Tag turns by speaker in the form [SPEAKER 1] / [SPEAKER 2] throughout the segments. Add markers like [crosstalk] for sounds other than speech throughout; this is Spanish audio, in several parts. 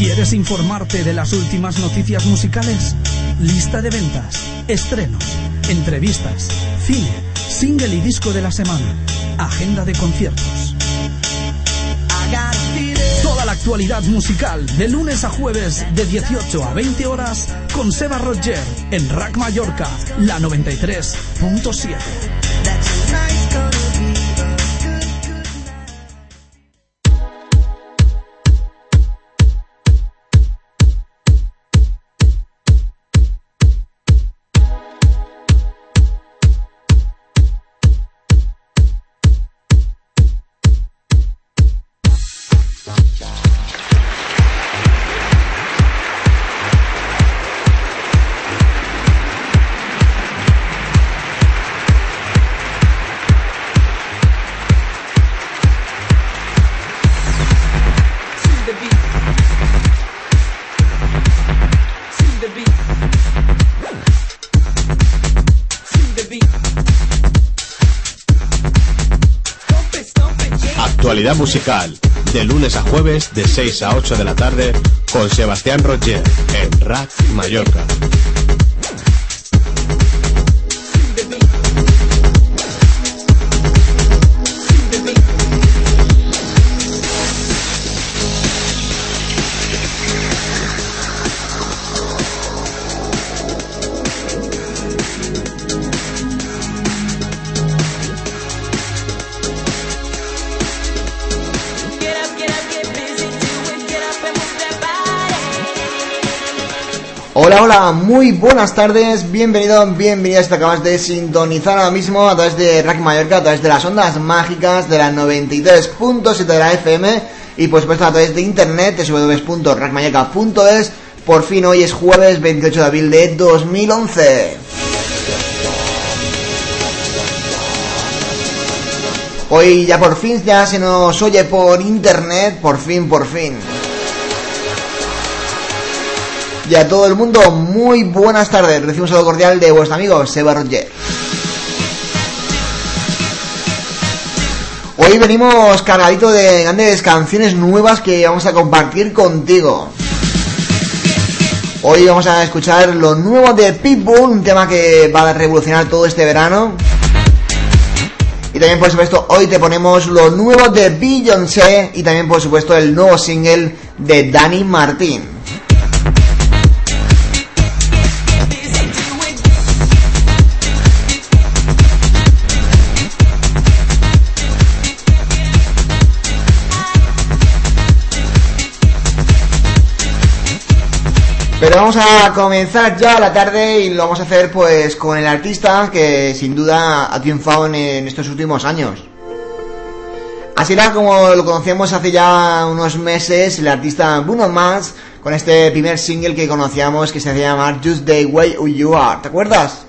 [SPEAKER 1] ¿Quieres informarte de las últimas noticias musicales? Lista de ventas, estrenos, entrevistas, cine, single y disco de la semana, agenda de conciertos. Toda la actualidad musical de lunes a jueves de 18 a 20 horas con Seba Roger en Rack Mallorca, la 93.7.
[SPEAKER 2] musical, de lunes a jueves de 6 a 8 de la tarde con Sebastián Roger en Rack Mallorca.
[SPEAKER 3] Hola, hola, muy buenas tardes, bienvenido, bienvenidas, te acabas de sintonizar ahora mismo a través de Rack Mallorca, a través de las ondas mágicas de la 93.7 de la FM y por supuesto a través de internet www.rackmallorca.es Por fin hoy es jueves 28 de abril de 2011. Hoy ya por fin ya se nos oye por internet, por fin, por fin y a todo el mundo muy buenas tardes. Recibo un saludo cordial de vuestro amigo Seba Roger. Hoy venimos cargadito de grandes canciones nuevas que vamos a compartir contigo. Hoy vamos a escuchar lo nuevo de Pitbull, un tema que va a revolucionar todo este verano. Y también, por supuesto, hoy te ponemos lo nuevo de Beyoncé y también, por supuesto, el nuevo single de Danny Martín. Pero vamos a comenzar ya la tarde y lo vamos a hacer pues con el artista que sin duda ha triunfado en, estos últimos años. Así era como lo conocíamos hace ya unos meses, el artista Bruno Mars, con este primer single que conocíamos que se hacía llamar Just the Way You Are. ¿Te acuerdas?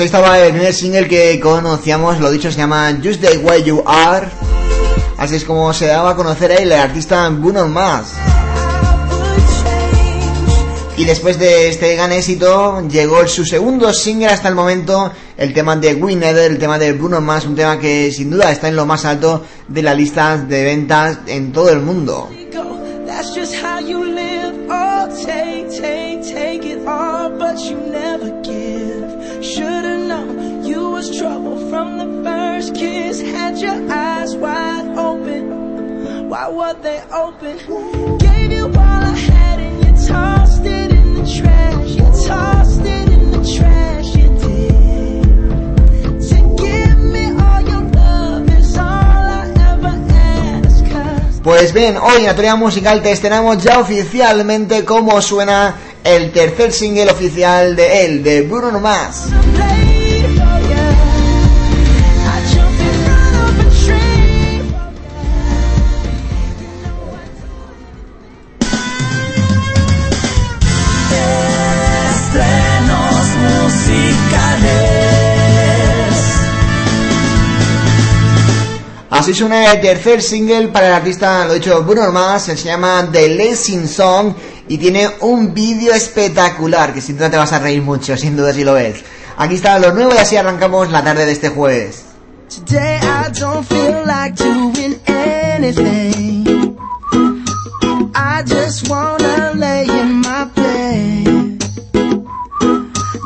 [SPEAKER 3] Ahí estaba el primer single que conocíamos, lo dicho, se llama Just the Way You Are. Así es como se daba a conocer ahí el artista Bruno Mars. Y después de este gran éxito, llegó su segundo single hasta el momento, el tema de Winner, el tema de Bruno Mars, un tema que sin duda está en lo más alto de la lista de ventas en todo el mundo.
[SPEAKER 4] Your eyes wide open. Why were they open? Gave you all I had and you tossed it in the trash. You tossed it in the trash. You did. To give me all your love is all I ever ask. 'cause
[SPEAKER 3] Pues bien, hoy en la teoría musical te estrenamos ya oficialmente cómo suena el tercer single oficial de él, de Bruno Mars. Así suena el tercer single para el artista, lo he dicho, Bruno Mars, se llama The Lessing Song y tiene un vídeo espectacular que sin duda te vas a reír mucho, sin duda si lo ves. Aquí está lo nuevo y así arrancamos la tarde de este jueves.
[SPEAKER 4] Today I don't feel like doing anything.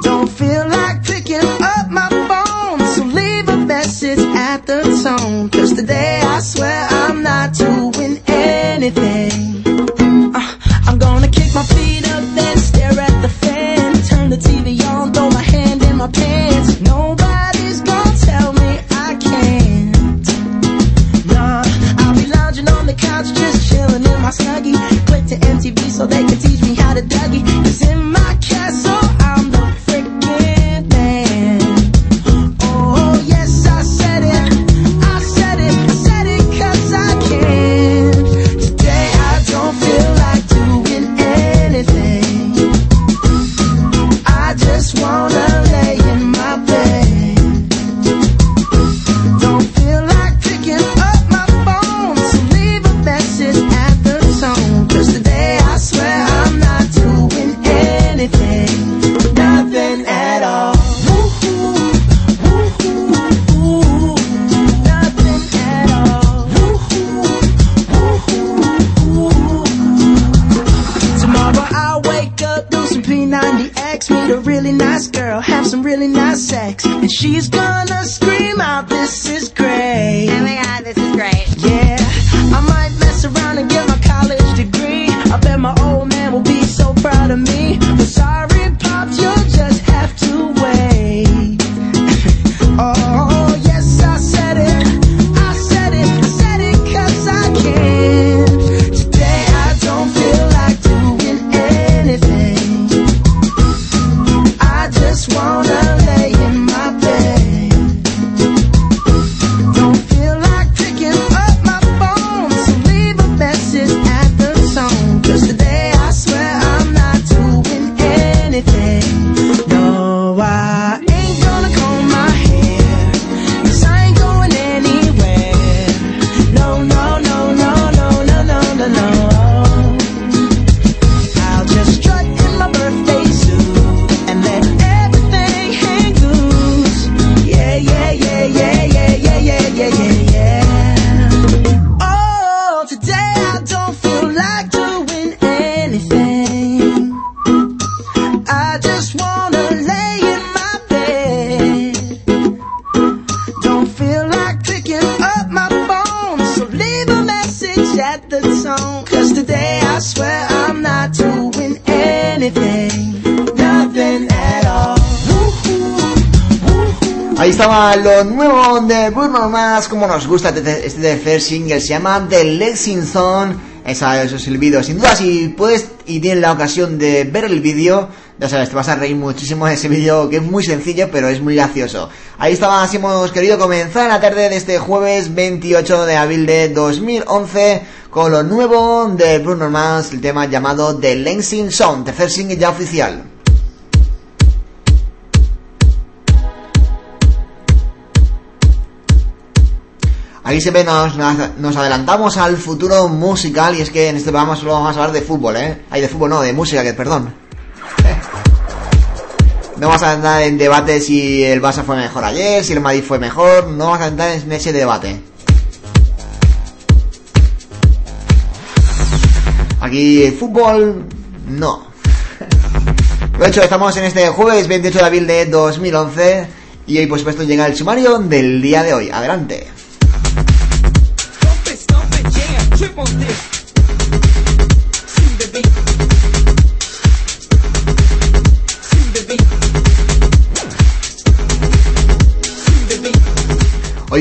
[SPEAKER 4] Don't feel like picking up my phone, so leave a message at the tone. Swear I'm not doing anything. Uh, I'm gonna kick my feet up, then stare at the fan. Turn the TV on, throw my hand in my pants. Nobody's gonna tell me I can't. Nah, I'll be lounging on the couch, just chilling in my snuggie. Click to MTV so they can teach me how to Dougie. Cause in 90 X, meet a really nice girl, have some really nice sex, and she's gonna scream out, this is great.
[SPEAKER 5] Oh my god, this is great.
[SPEAKER 4] Yeah, I might mess around and get my college degree. I bet my old man will be so proud of me. But sorry, pops, you'll just have to wait. [laughs] oh.
[SPEAKER 3] Estaba lo nuevo de Bruno Mars, como nos gusta este este tercer single, se llama The Lexington. Esa, esos silbidos. Sin duda, si puedes y tienes la ocasión de ver el vídeo, ya sabes, te vas a reír muchísimo de ese vídeo que es muy sencillo, pero es muy gracioso. Ahí estaba, así hemos querido comenzar la tarde de este jueves 28 de abril de 2011 con lo nuevo de Bruno Mars, el tema llamado The Lexington, tercer single ya oficial. Aquí siempre nos, nos, adelantamos al futuro musical y es que en este programa solo vamos a hablar de fútbol, ¿eh? Ay, de fútbol no, de música, que perdón. [laughs] No vamos a entrar en debate si el Barça fue mejor ayer, si el Madrid fue mejor, no vamos a entrar en ese debate. Aquí fútbol, no. [laughs] Lo hecho, estamos en este jueves 28 de abril de 2011 Y hoy, por supuesto, llega el sumario del día de hoy. Adelante. Hoy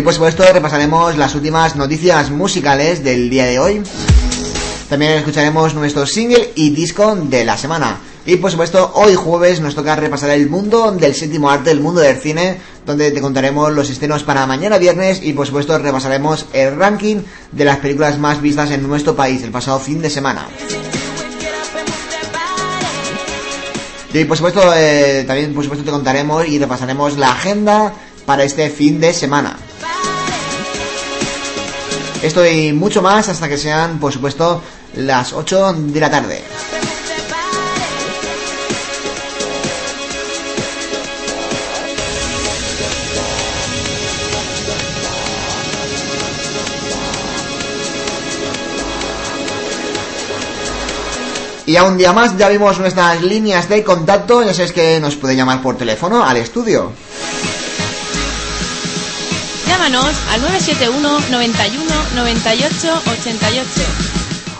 [SPEAKER 3] por supuesto repasaremos las últimas noticias musicales del día de hoy. También escucharemos nuestro single y disco de la semana. Y por supuesto, hoy jueves nos toca repasar el mundo del séptimo arte, el mundo del cine, donde te contaremos los estrenos para mañana viernes y por supuesto repasaremos el ranking de las películas más vistas en nuestro país el pasado fin de semana. Y por supuesto, eh, también por supuesto te contaremos y repasaremos la agenda para este fin de semana. Esto y mucho más hasta que sean, por supuesto, las 8 de la tarde. Y a un día más ya vimos nuestras líneas de contacto, ya sabes que nos puede llamar por teléfono al estudio.
[SPEAKER 5] Llámanos al 971 91 98 88.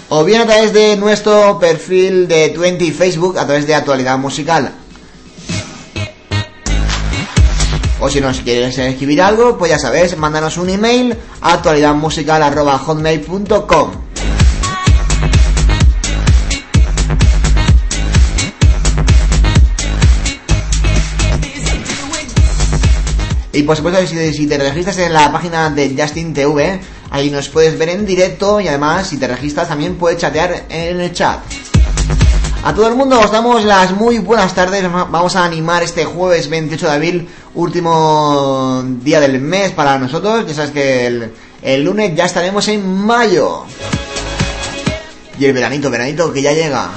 [SPEAKER 3] O bien a través de nuestro perfil de 20 Facebook, a través de Actualidad Musical. O si nos quieres escribir algo, pues ya sabes, mándanos un email a actualidadmusical.hotmail.com Y por supuesto, si, te registras en la página de Justin TV, ahí nos puedes ver en directo y además, si te registras, también puedes chatear en el chat. A todo el mundo os damos las muy buenas tardes. Vamos a animar este jueves 28 de abril, último día del mes para nosotros. Ya sabes que el, el lunes ya estaremos en mayo. Y el veranito, veranito que ya llega.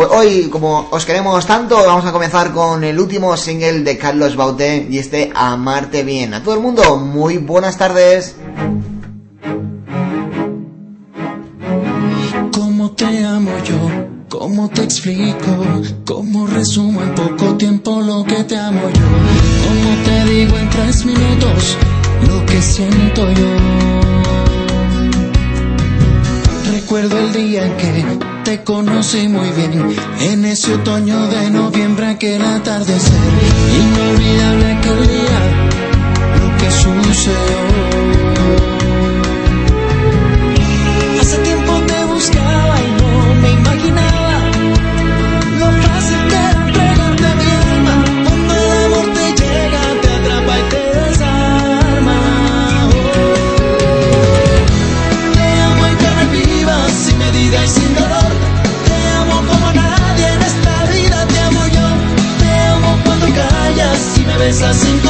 [SPEAKER 3] Pues hoy, como os queremos tanto, vamos a comenzar con el último single de Carlos Bauté y este Amarte Bien. A todo el mundo, muy buenas tardes.
[SPEAKER 6] ¿Cómo te amo yo? ¿Cómo te explico? ¿Cómo resumo en poco tiempo lo que te amo yo? ¿Cómo te digo en tres minutos lo que siento yo? Recuerdo el día en que te conocí muy bien. En ese otoño de noviembre aquel atardecer. Inolvidable aquel día lo que sucedió besas sin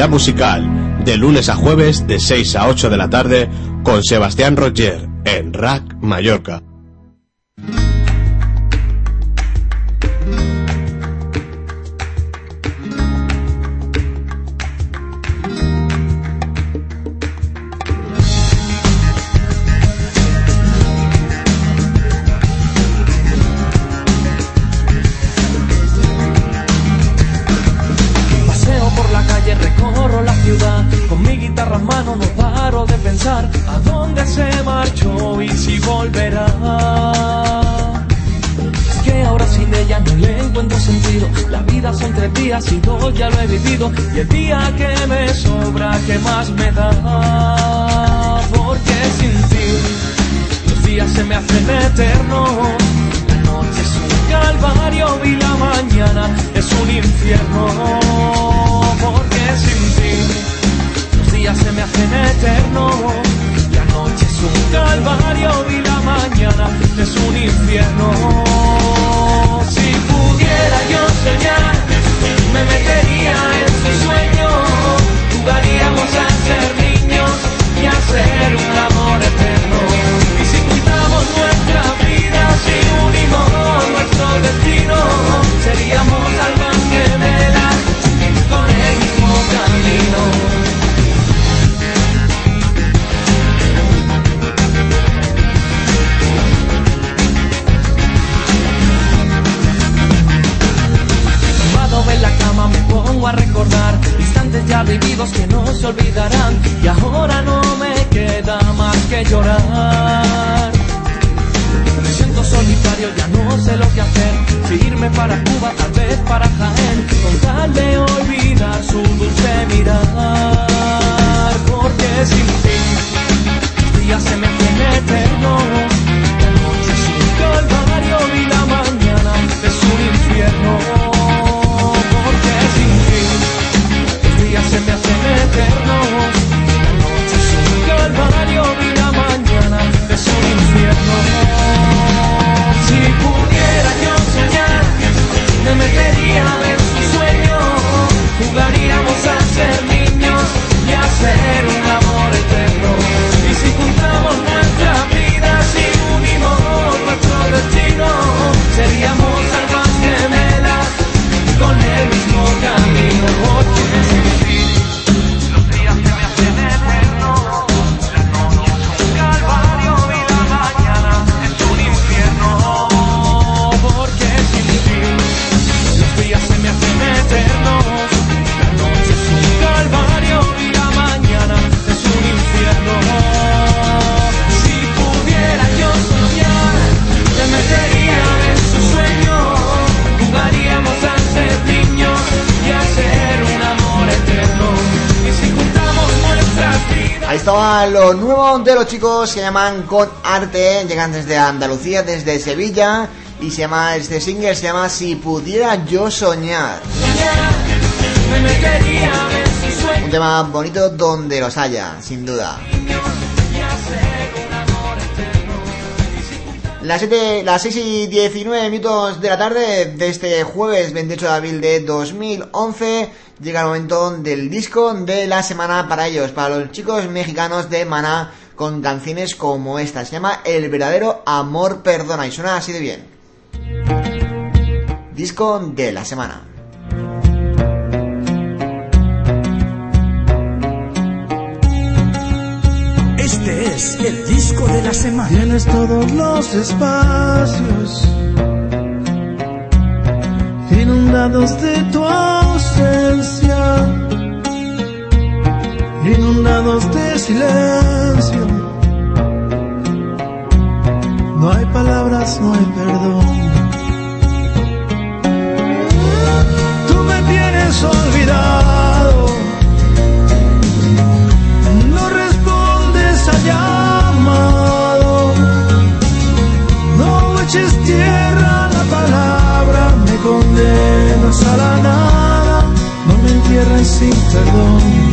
[SPEAKER 2] actualidad musical, de lunes a jueves de 6 a 8 de la tarde con Sebastián Roger en Rack Mallorca.
[SPEAKER 7] a los nuevos de los
[SPEAKER 3] chicos se llaman Con Arte, llegan desde Andalucía, desde Sevilla y se llama este single se llama Si pudiera yo soñar. Un tema bonito donde los haya, sin duda. Las, 7, las 6 y 19 minutos de la tarde de este jueves 28 de abril de 2011 llega el momento del disco de la semana para ellos, para los chicos mexicanos de Maná, con canciones como esta. Se llama El verdadero amor perdona y suena así de bien. Disco de la semana.
[SPEAKER 1] Este es el disco de la semana.
[SPEAKER 4] Tienes todos los espacios inundados de tu ausencia, inundados de silencio. No hay palabras, no hay perdón. Tú me tienes olvidado.
[SPEAKER 8] tierra sin perdón.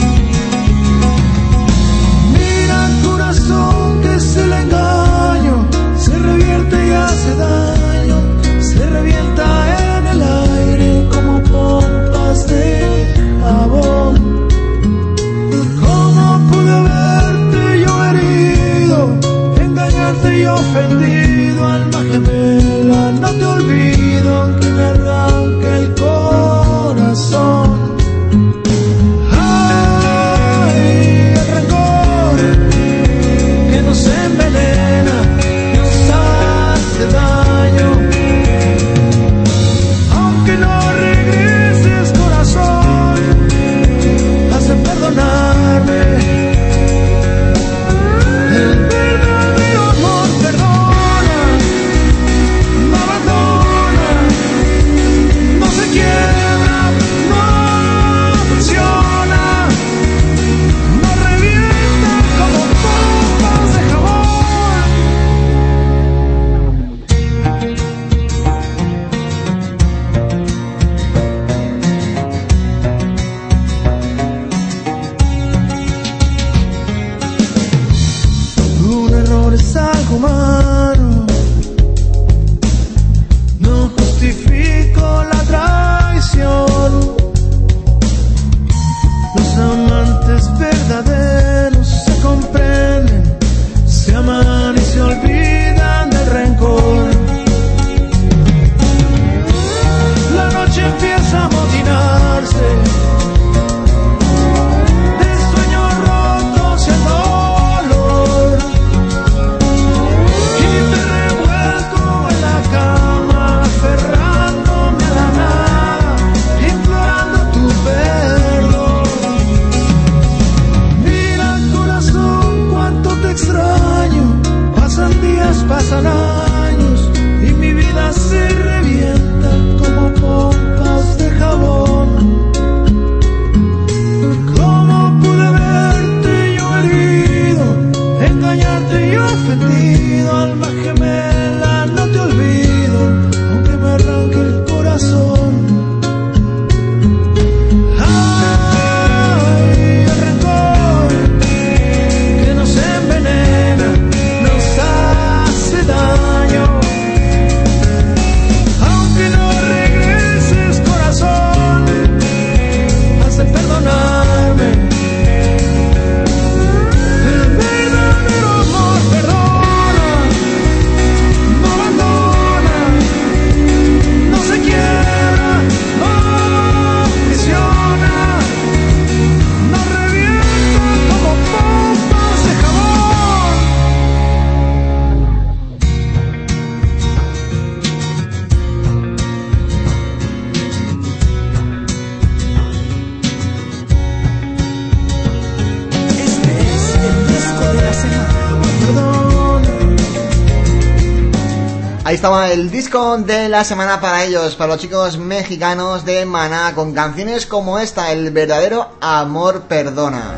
[SPEAKER 8] el
[SPEAKER 9] disco de la semana
[SPEAKER 3] para ellos, para los chicos mexicanos de Maná, con canciones como esta, El verdadero amor perdona.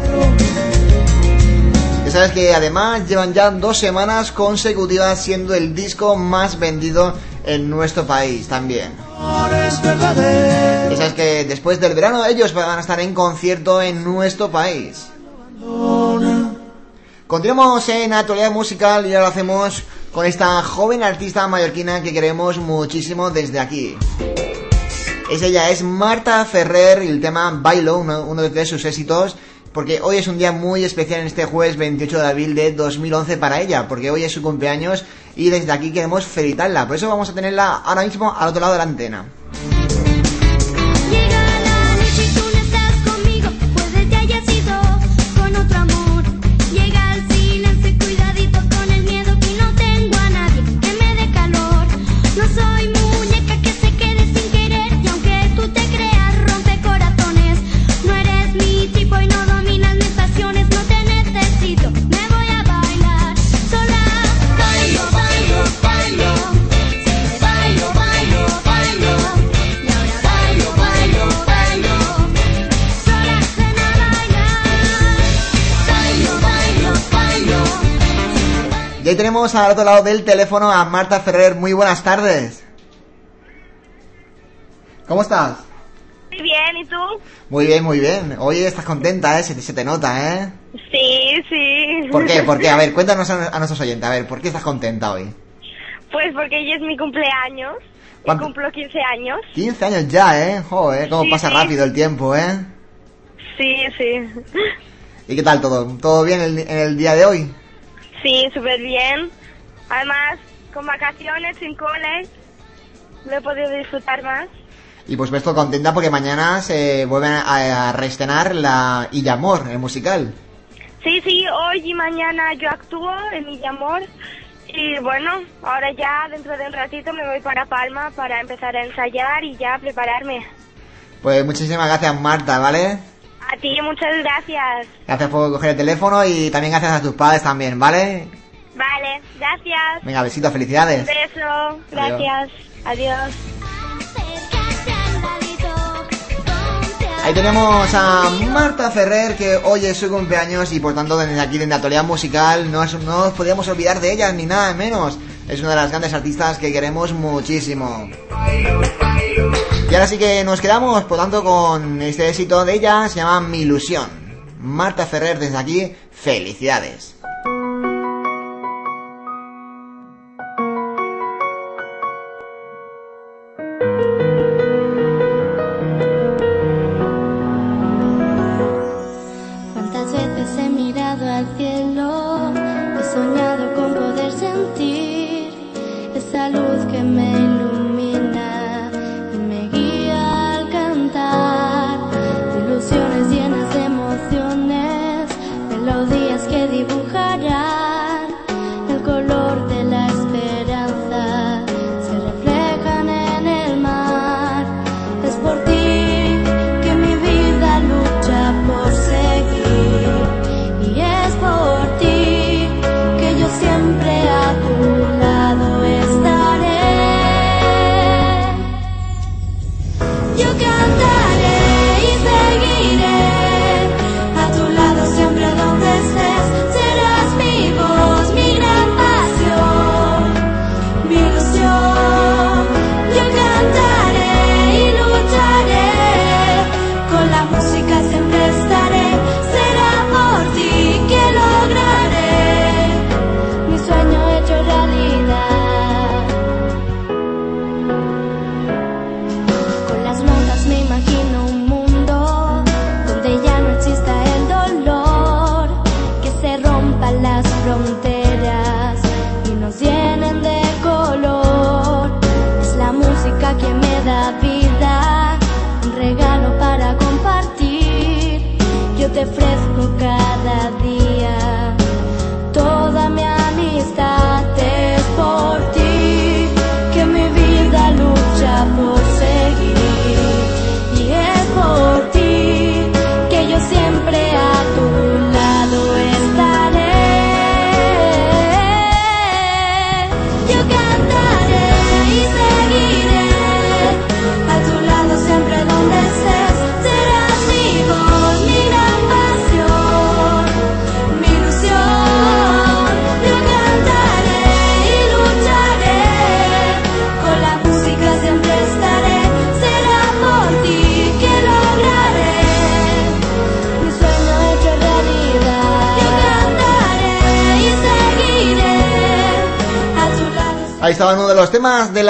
[SPEAKER 3] Ya sabes que además llevan ya dos semanas consecutivas siendo el disco más vendido en nuestro país también. Ya sabes que después del verano ellos van a estar en concierto en nuestro país. Continuamos en actualidad musical y ahora lo hacemos con esta joven artista mallorquina que queremos muchísimo desde aquí. Es ella, es Marta Ferrer y el tema Bailo, uno, uno de sus éxitos, porque hoy es un día muy especial en este jueves 28 de abril de 2011 para ella, porque hoy es su cumpleaños y desde aquí queremos felicitarla. Por eso vamos a tenerla ahora mismo al otro lado de la antena. Tenemos al otro lado del teléfono a Marta Ferrer. Muy buenas tardes. ¿Cómo estás?
[SPEAKER 10] Muy bien, ¿y tú?
[SPEAKER 11] Muy bien, muy bien. Oye, estás contenta, ¿eh? Se te, se te nota, ¿eh?
[SPEAKER 10] Sí, sí.
[SPEAKER 11] ¿Por qué? A ver, [laughs] cuéntanos a, a, nuestros oyentes, a ver, ¿por qué estás contenta hoy?
[SPEAKER 10] Pues porque hoy es mi cumpleaños.
[SPEAKER 11] Yo
[SPEAKER 10] cumplo 15 años.
[SPEAKER 11] 15 años ya, ¿eh? Joder, cómo pasa rápido el tiempo, ¿eh?
[SPEAKER 10] Sí, sí.
[SPEAKER 11] ¿Y qué tal todo? ¿Todo bien en el día de hoy?
[SPEAKER 10] Sí, súper bien. Además, con vacaciones, sin cole, lo he podido disfrutar más.
[SPEAKER 11] Y por supuesto contenta porque mañana se vuelve a, a reestrenar la Illamor, el musical.
[SPEAKER 10] Sí, sí, hoy y mañana yo actúo en Mi Amor. Y bueno, ahora ya dentro de un ratito me voy para Palma para empezar a ensayar y ya prepararme.
[SPEAKER 11] Pues muchísimas gracias Marta, ¿vale?
[SPEAKER 10] A ti muchas gracias.
[SPEAKER 11] Gracias por coger el teléfono y también gracias a tus padres también, ¿vale?
[SPEAKER 10] Vale, gracias.
[SPEAKER 11] Venga, besitos,
[SPEAKER 10] Un
[SPEAKER 11] felicidades.
[SPEAKER 10] beso, gracias. Adiós.
[SPEAKER 11] Ahí tenemos a Marta Ferrer, que hoy es su cumpleaños y por tanto desde aquí, desde actualidad musical, no, es- no nos podíamos olvidar de ella, ni nada menos. Es una de las grandes artistas que queremos muchísimo. Y ahora sí que nos quedamos, por tanto, con este éxito de ella, se llama Mi Ilusión. Marta Ferrer, desde aquí, felicidades.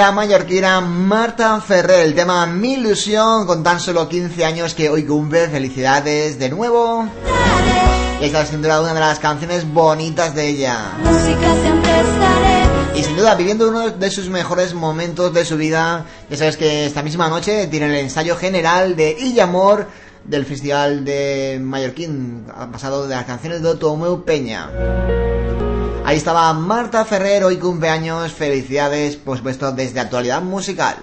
[SPEAKER 3] La
[SPEAKER 11] mallorquina Marta Ferrer, el tema Mi Ilusión, con tan solo 15 años que hoy cumple. Felicidades de nuevo. Y esta es sin duda una de las canciones bonitas de ella.
[SPEAKER 3] música siempre estaré
[SPEAKER 11] Y sin duda, viviendo uno de sus mejores momentos de su vida, ya sabes que esta misma noche tiene el ensayo general de Illamor del Festival de Mallorquín, pasado de las canciones de Tomeu Peña. Ahí estaba Marta Ferrer, hoy cumpleaños, felicidades, por supuesto, desde actualidad musical.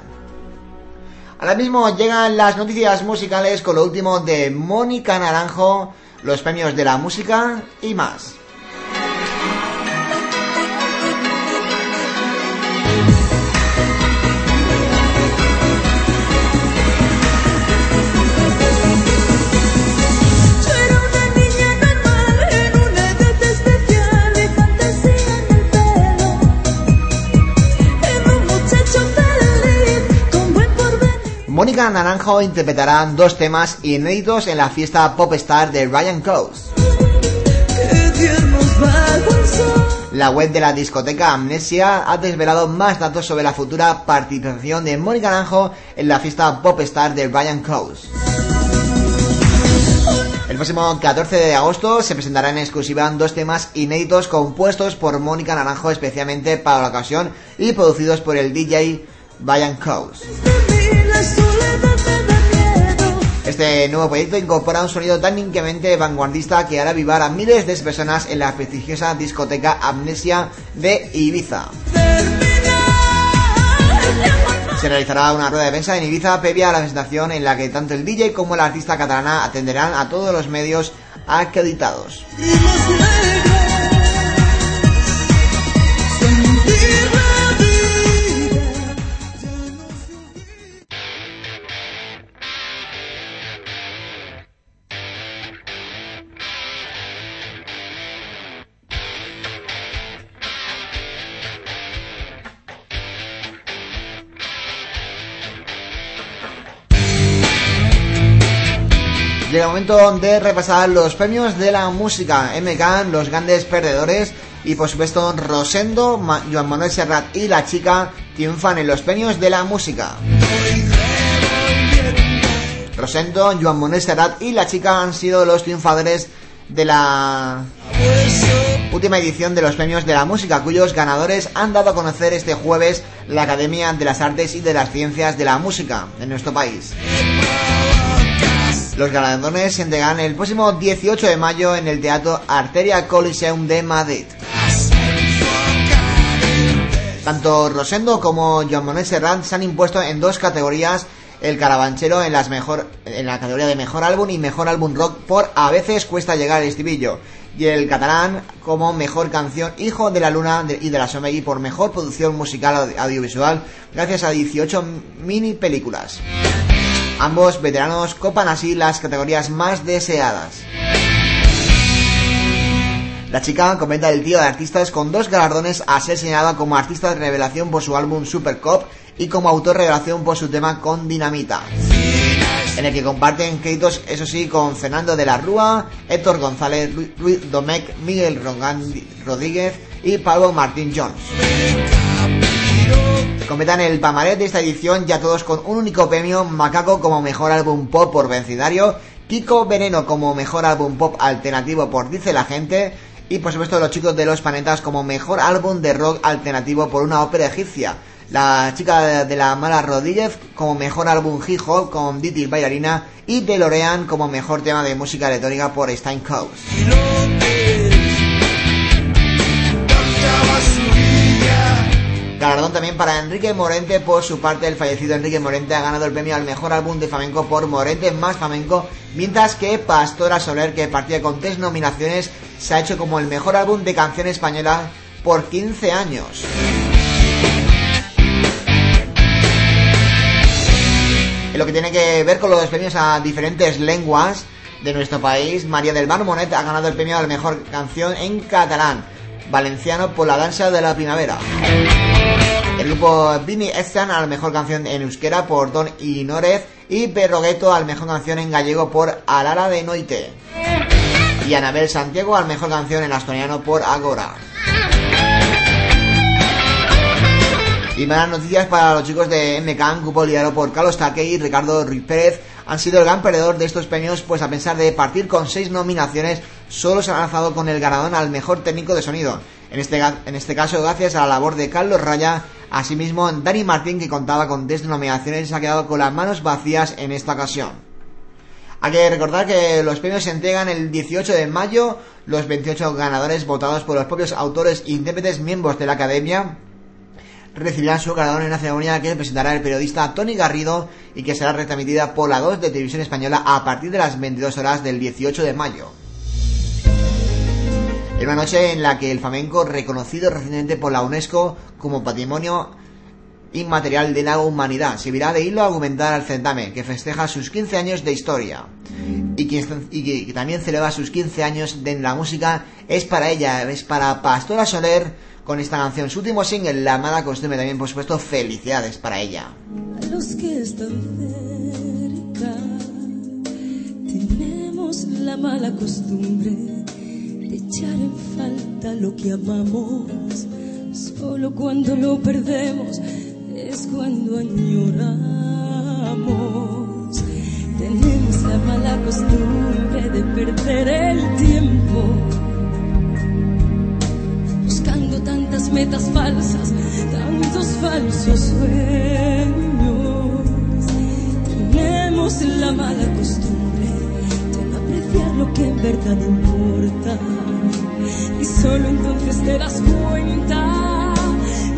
[SPEAKER 11] Ahora mismo llegan las noticias musicales con lo último de Mónica Naranjo, los premios de la música y más.
[SPEAKER 3] Mónica Naranjo interpretará dos temas inéditos en la fiesta Pop Star de Ryan Coase. La web de la discoteca Amnesia ha desvelado más datos sobre la futura participación de Mónica Naranjo en la fiesta Pop Star de Ryan Coase. El próximo 14 de agosto se presentará en exclusiva dos temas inéditos compuestos por Mónica Naranjo especialmente para la ocasión y producidos por el DJ Brian Coase. Este nuevo proyecto incorpora un sonido tan incremente vanguardista que hará vivar a miles de personas en la prestigiosa discoteca Amnesia de Ibiza. Se realizará una rueda de prensa en Ibiza previa a la presentación en la que tanto el DJ como la artista catalana atenderán a todos los medios acreditados. El momento de repasar los premios de la música. MK, los grandes perdedores. Y por supuesto, Rosendo, Ma Joan Manuel Serrat y la chica triunfan en los premios de la música. Rosendo, Joan Manuel Serrat y la chica han sido los triunfadores de la última edición de los premios de la música, cuyos ganadores han dado a conocer este jueves la Academia de las Artes y de las Ciencias de la Música de nuestro país. Los galardones se entregarán el próximo 18 de mayo en el Teatro Arteria Coliseum de Madrid. Tanto Rosendo como Joan Manuel Serrat se han impuesto en dos categorías el Carabanchero en, la categoría de Mejor Álbum y Mejor Álbum Rock por A veces cuesta llegar el estribillo y el catalán como Mejor Canción Hijo de la Luna y de la Somegui por Mejor Producción Musical Audiovisual gracias a 18 mini películas. Ambos veteranos copan así las categorías más deseadas. La chica comenta el tío de artistas con dos galardones a ser señalada como artista de revelación por su álbum Super Cop y como autor revelación por su tema con Dinamita. En el que comparten créditos, eso sí, con Fernando de la Rúa, Héctor González, Ruiz Domecq, Miguel Rodríguez y Pablo Martín Jones. Completan el pamaret de esta edición ya todos con un único premio, Macaco como mejor álbum pop por Vencidario, Kiko Veneno como mejor álbum pop alternativo por Dice la Gente, y por supuesto los chicos de los Panetas como mejor álbum de rock alternativo por una ópera egipcia. La chica de la mala Rodríguez como mejor álbum hip hop con Diti Bailarina y DeLorean como mejor tema de música electrónica por Stein Galardón también para Enrique Morente por su parte. El fallecido Enrique Morente ha ganado el premio al mejor álbum de flamenco por Morente más flamenco, mientras que Pastora Soler, que partía con tres nominaciones, se ha hecho como el mejor álbum de canción española por 15 años. En lo que tiene que ver con los premios a diferentes lenguas de nuestro país, María del Mar Monet ha ganado el premio a la mejor canción en catalán, valenciano por la danza de la primavera. El grupo Vini Estan a la mejor canción en euskera por Don Inorez y Perrogueto al mejor canción en gallego por Alara de Noite. Y Anabel Santiago al mejor canción en asturiano por Agora. Y malas noticias para los chicos de MK, grupo liderado por Carlos Takei y Ricardo Ruiz Pérez, han sido el gran perdedor de estos premios, pues a pesar de partir con seis nominaciones, solo se han lanzado con el ganador al mejor técnico de sonido. En este, en este caso, gracias a la labor de Carlos Raya, asimismo Dani Martín, que contaba con 10 nominaciones, se ha quedado con las manos vacías en esta ocasión. Hay que recordar que los premios se entregan el 18 de mayo, los 28 ganadores votados por los propios autores e intérpretes miembros de la Academia recibirán su ganador en una ceremonia que presentará el periodista Tony Garrido y que será retransmitida por la 2 de Televisión Española a partir de las 22 horas del 18 de mayo. En una noche en la que el flamenco, reconocido recientemente por la UNESCO como patrimonio inmaterial de la humanidad, servirá de hilo a argumentar al certamen, que festeja sus 15 años de historia y que, también celebra sus 15 años de la música, es para ella, es para Pastora Soler con esta canción, su último single, La Mala Costumbre, también por supuesto, felicidades para ella
[SPEAKER 12] echar en falta lo que amamos. Solo cuando lo perdemos es cuando añoramos. Tenemos la mala costumbre de perder el tiempo. Buscando tantas metas falsas, tantos falsos sueños. Tenemos la mala costumbre lo que en verdad importa. Y solo entonces te das cuenta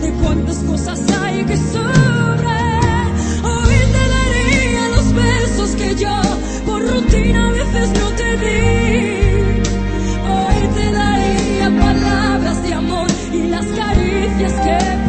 [SPEAKER 12] de cuántas cosas hay que sobran. Hoy te daría los besos que yo por rutina a veces no te di. Hoy te daría palabras de amor y las caricias que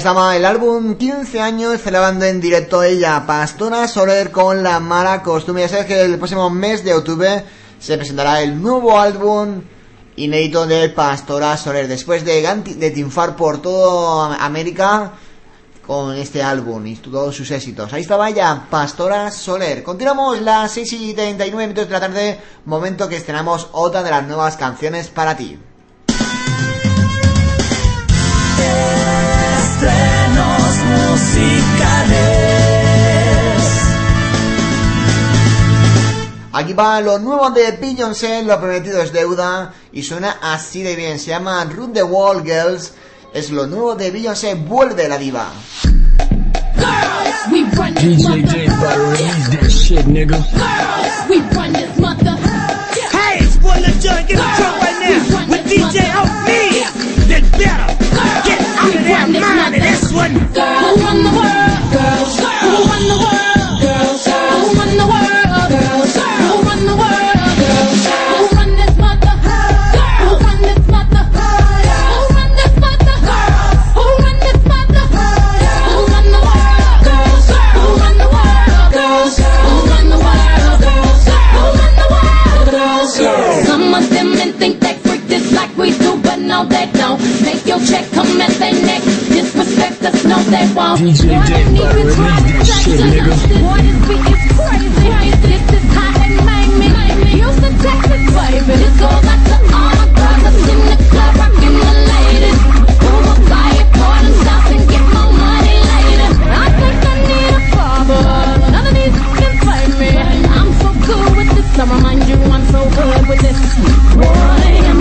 [SPEAKER 3] estaba el álbum 15 años celebrando en directo ella, Pastora Soler con la mala costumbre. Ya sabes que el próximo mes de octubre se presentará el nuevo álbum inédito de Pastora Soler. Después de, de triunfar por toda América con este álbum y todos sus éxitos. Ahí estaba ella, Pastora Soler. Continuamos las 6 y 39 minutos de la tarde, momento que estrenamos otra de las nuevas canciones para ti. Aquí va lo nuevo de Beyoncé, lo prometido es deuda, y suena así de bien. Se llama Root the Wall Girls. Es lo nuevo de Beyoncé, vuelve la diva.
[SPEAKER 13] Girls,
[SPEAKER 14] we run
[SPEAKER 8] the. sisters know they won't. DJ Boy, they need to try to touch shit, nigga. Boy, this
[SPEAKER 14] beat is crazy. This is hot and maiming. Houston, Texas, baby. This goes out to all my brothers in the club, rocking the ladies. Boom, I'll buy it, pour the stuff and get my money later. I think I need a father. None of these can
[SPEAKER 13] fight
[SPEAKER 14] me.
[SPEAKER 13] I'm
[SPEAKER 14] so cool
[SPEAKER 13] with
[SPEAKER 14] this.
[SPEAKER 13] I remind
[SPEAKER 14] you I'm so good with this.
[SPEAKER 3] Boy, I'm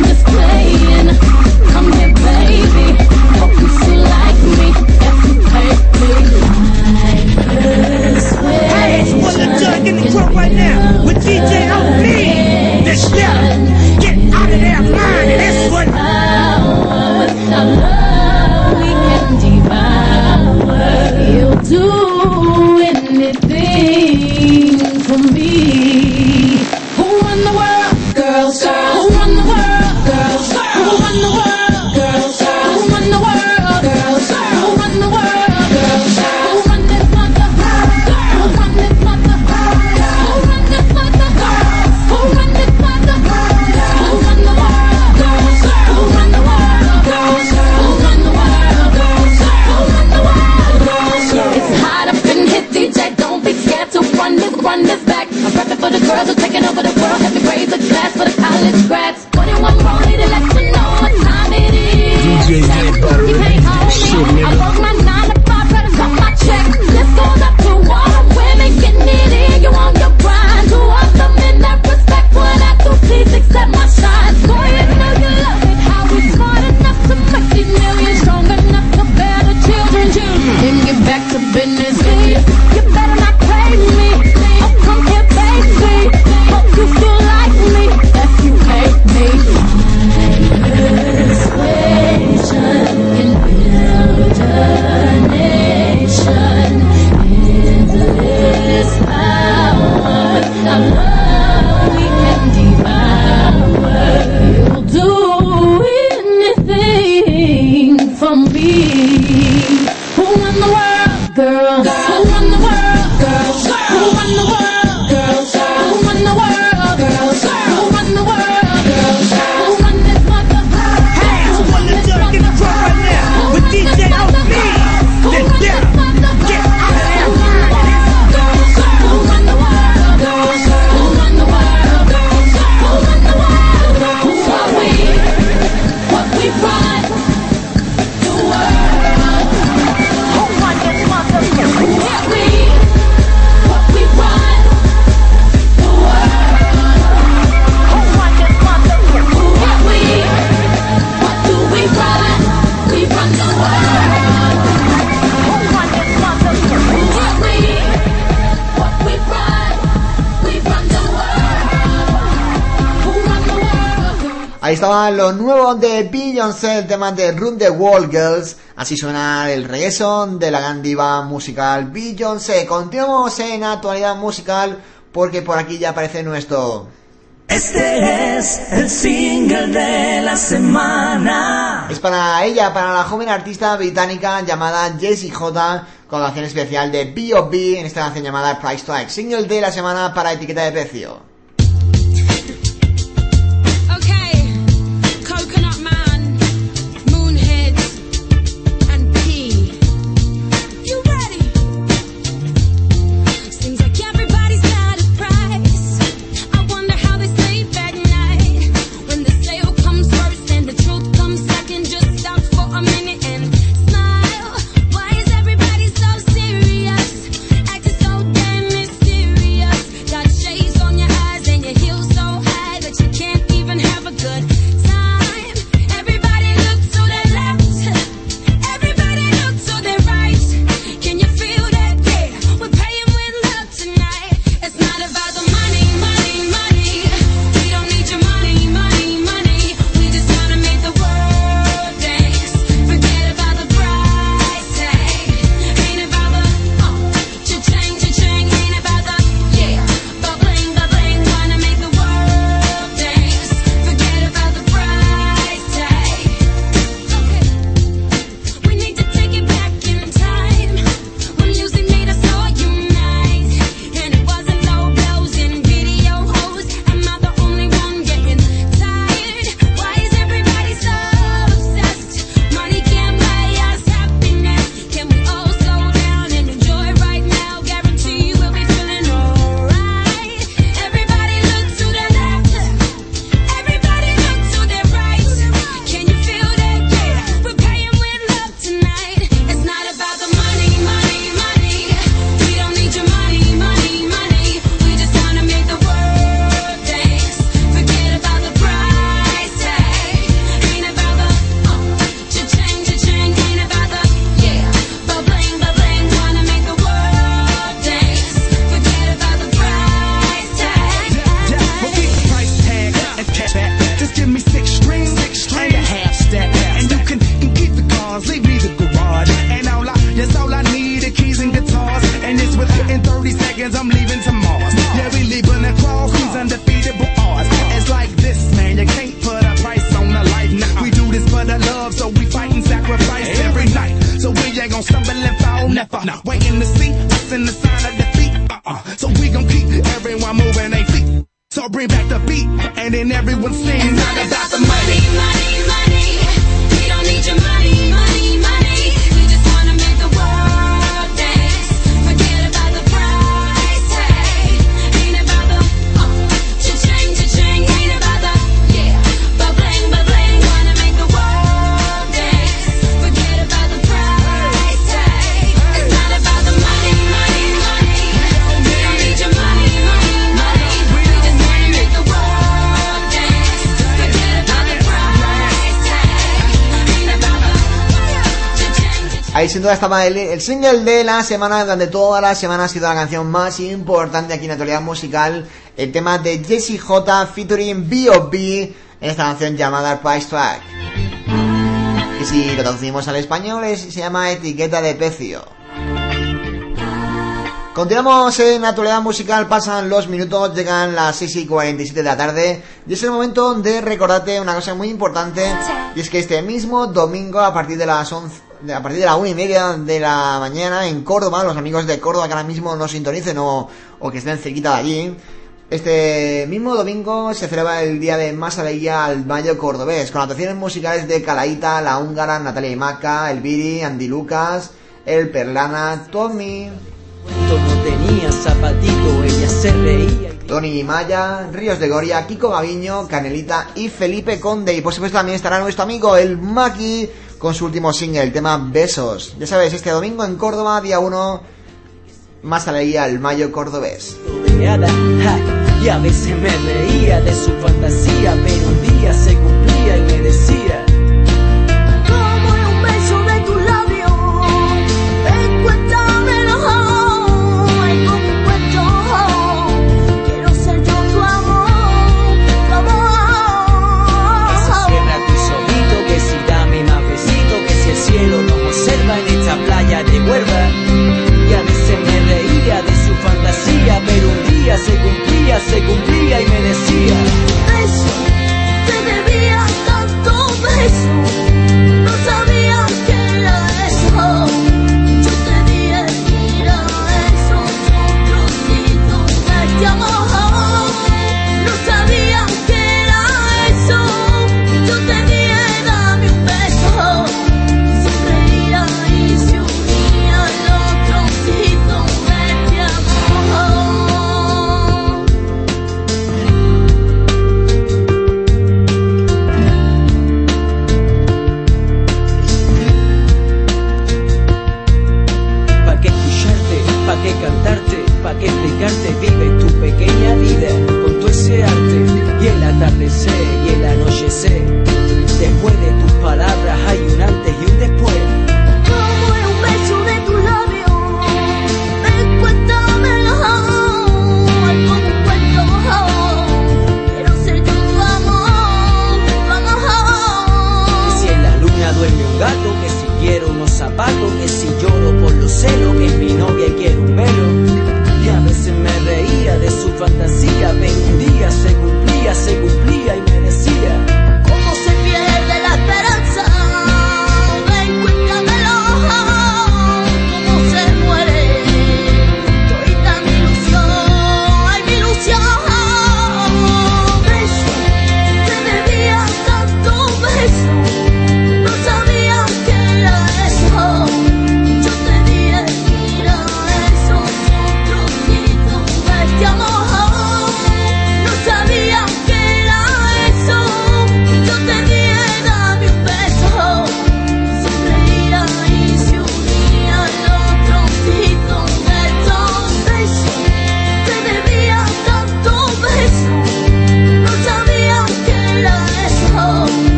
[SPEAKER 3] El tema de Run the World Girls. Así suena el regreso de la gran diva musical Beyoncé. Continuamos en actualidad musical porque por aquí ya aparece nuestro...
[SPEAKER 15] Este es el single de la semana.
[SPEAKER 3] Es para ella, para la joven artista británica llamada Jessie J, con la canción especial de B.O.B. en esta canción llamada Price Tag. Single de la semana para etiqueta de precio. Estaba el, el single de la semana, donde toda la semana ha sido la canción más importante aquí en la actualidad musical, el tema de Jessie J featuring B.O.B. en esta canción llamada Price Track. Y si lo traducimos al español es- se llama etiqueta de precio. Continuamos en actualidad musical, pasan los minutos, llegan las 6 y 47 de la tarde y es el momento de recordarte una cosa muy importante y es que este mismo domingo a partir de las 11, de- a partir de la 1 y media de la mañana en Córdoba, los amigos de Córdoba que ahora mismo nos sintonicen o, o que estén cerquita de allí, este mismo domingo se celebra el día de más alegría al Mayo Cordobés, con actuaciones musicales de Calaíta, La Húngara, Natalia Imaca, Elviri, Andy Lucas, El Perlana, Tommy,
[SPEAKER 16] no tenía zapatito, ella se reía.
[SPEAKER 3] Tony Maya, Ríos de Goria, Kiko Gaviño, Canelita y Felipe Conde. Y por supuesto también estará nuestro amigo el Maki con su último single, el tema Besos. Ya sabes, este domingo en Córdoba, día 1, más alegría al Mayo Cordobés.
[SPEAKER 16] a. se cumplía y me decía.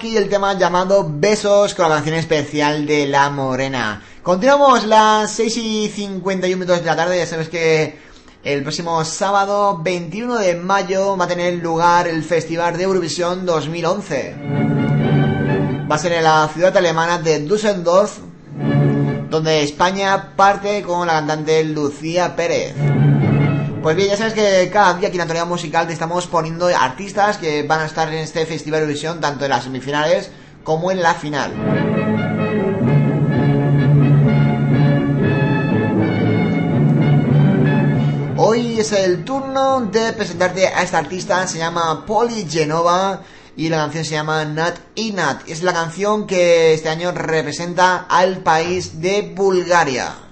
[SPEAKER 17] Maki, el tema llamado Besos con la canción especial de La Morena. Continuamos las 6 y 51 minutos de la tarde, ya sabes que el próximo sábado 21 de mayo va a tener lugar el Festival de Eurovisión 2011. Va a ser en la ciudad alemana de Düsseldorf, donde España parte con la cantante Lucía Pérez. Pues bien, ya sabes que cada día aquí en Antonio Musical te estamos poniendo artistas que van a estar en este Festival de Eurovisión, tanto en las semifinales como en la final. Hoy es el turno de presentarte a esta artista, se llama Poli Genova y la canción se llama Nat y Nat. Es la canción que este año representa al país de Bulgaria.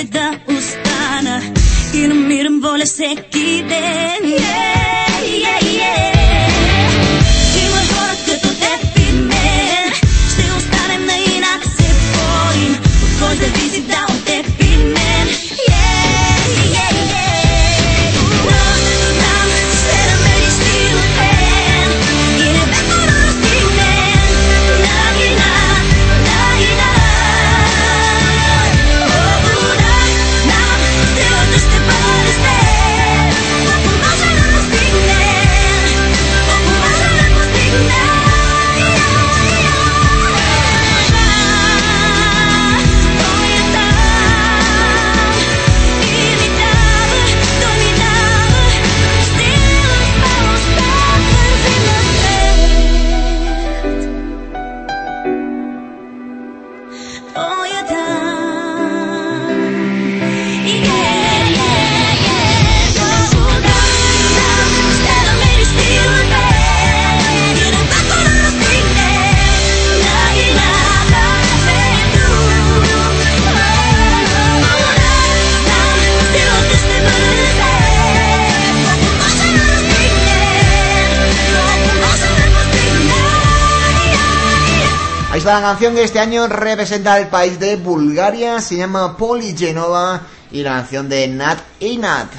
[SPEAKER 17] الشدة La canción que este año representa el país de Bulgaria se llama Poligenova y la canción de Nat y Nat.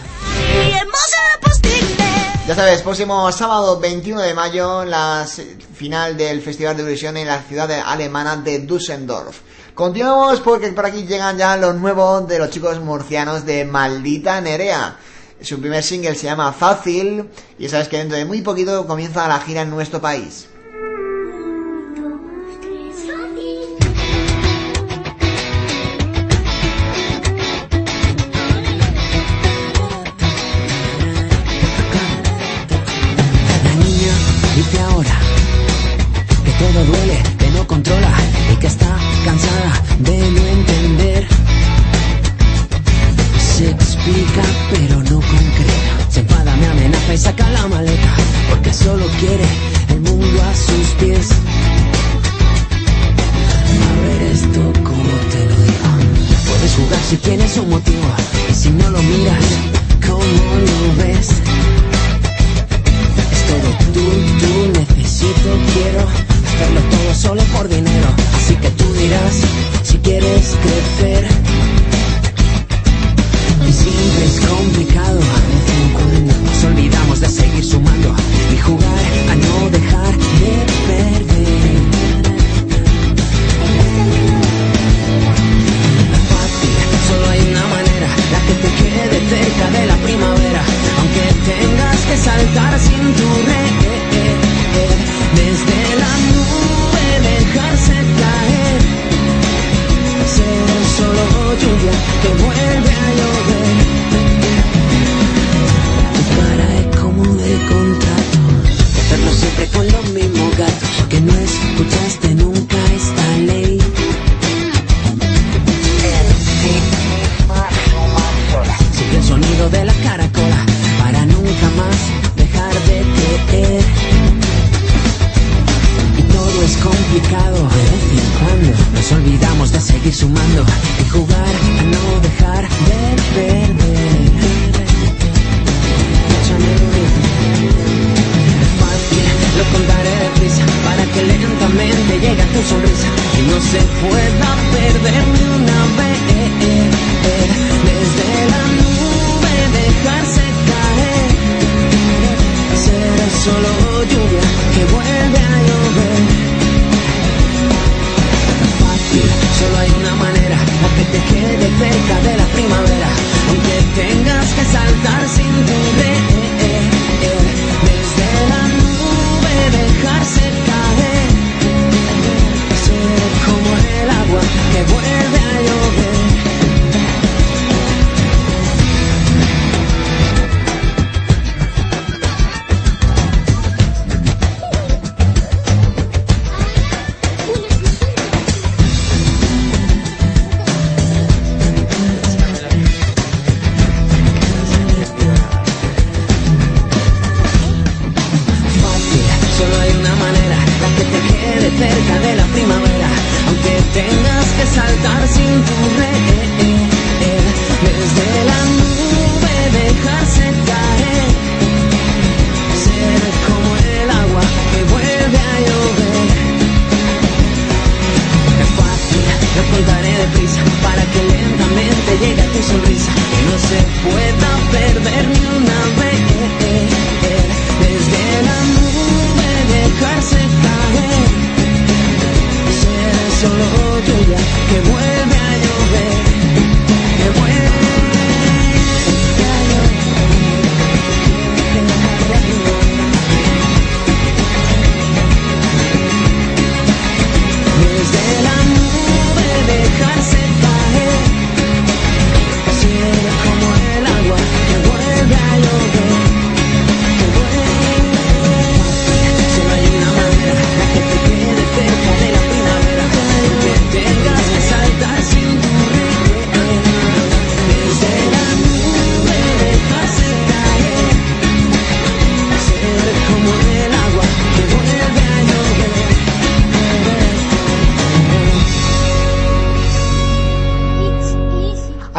[SPEAKER 17] Ya sabes, próximo sábado 21 de mayo, la final del Festival de Eurovisión en la ciudad alemana de Düsseldorf. Continuamos porque por aquí llegan ya los nuevos de los chicos murcianos de Maldita Nerea. Su primer single se llama Fácil y sabes que dentro de muy poquito comienza la gira en nuestro país.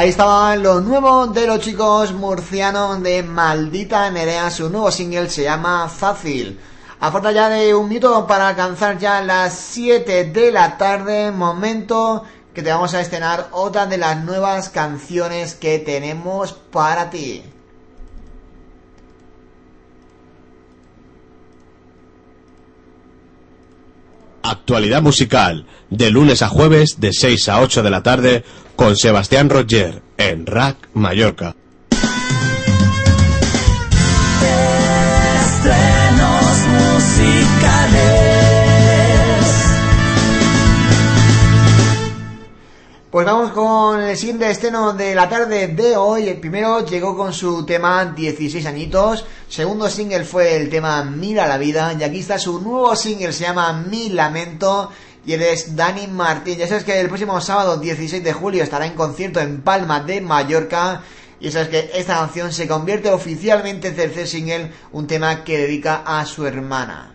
[SPEAKER 3] Ahí estaba lo nuevo de los chicos murcianos de Maldita Nerea. Su nuevo single se llama Fácil. A falta ya de un minuto para alcanzar ya las 7 de la tarde, momento que te vamos a estrenar otra de las nuevas canciones que tenemos para ti.
[SPEAKER 2] Actualidad musical, de lunes a jueves de 6 a 8 de la tarde con Sebastián Roger en Rack Mallorca.
[SPEAKER 3] Pues vamos con el siguiente estreno de la tarde de hoy. El primero llegó con su tema 16 añitos. Segundo single fue el tema Mira la vida. Y aquí está su nuevo single, se llama Mi Lamento. Y él es Dani Martín. Ya sabes que el próximo sábado 16 de julio estará en concierto en Palma de Mallorca. Y sabes que esta canción se convierte oficialmente en tercer single, un tema que dedica a su hermana.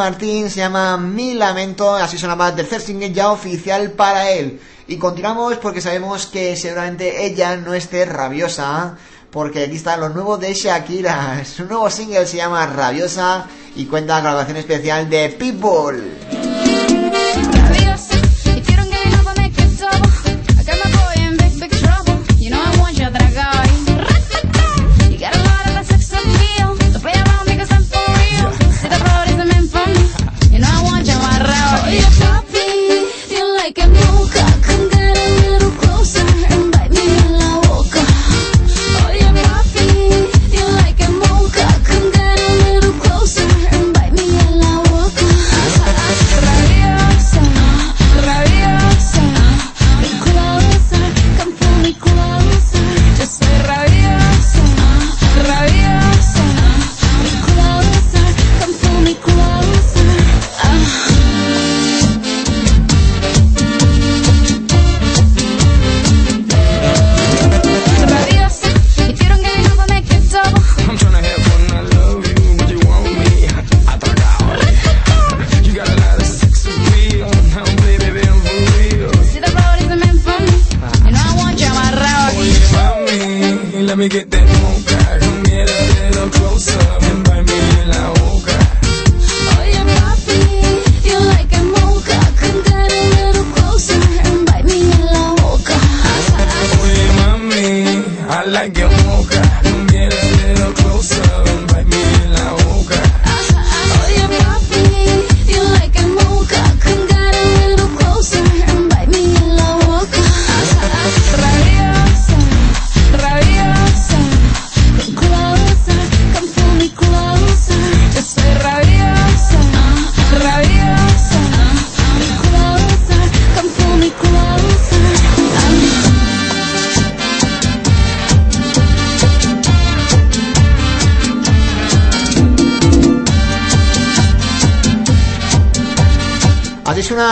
[SPEAKER 3] Martín, se llama Mi Lamento, así sonaba el tercer single ya oficial para él. Y continuamos porque sabemos que seguramente ella no esté rabiosa, porque aquí está lo nuevo de Shakira. [laughs] Su nuevo single se llama Rabiosa y cuenta con la grabación especial de People.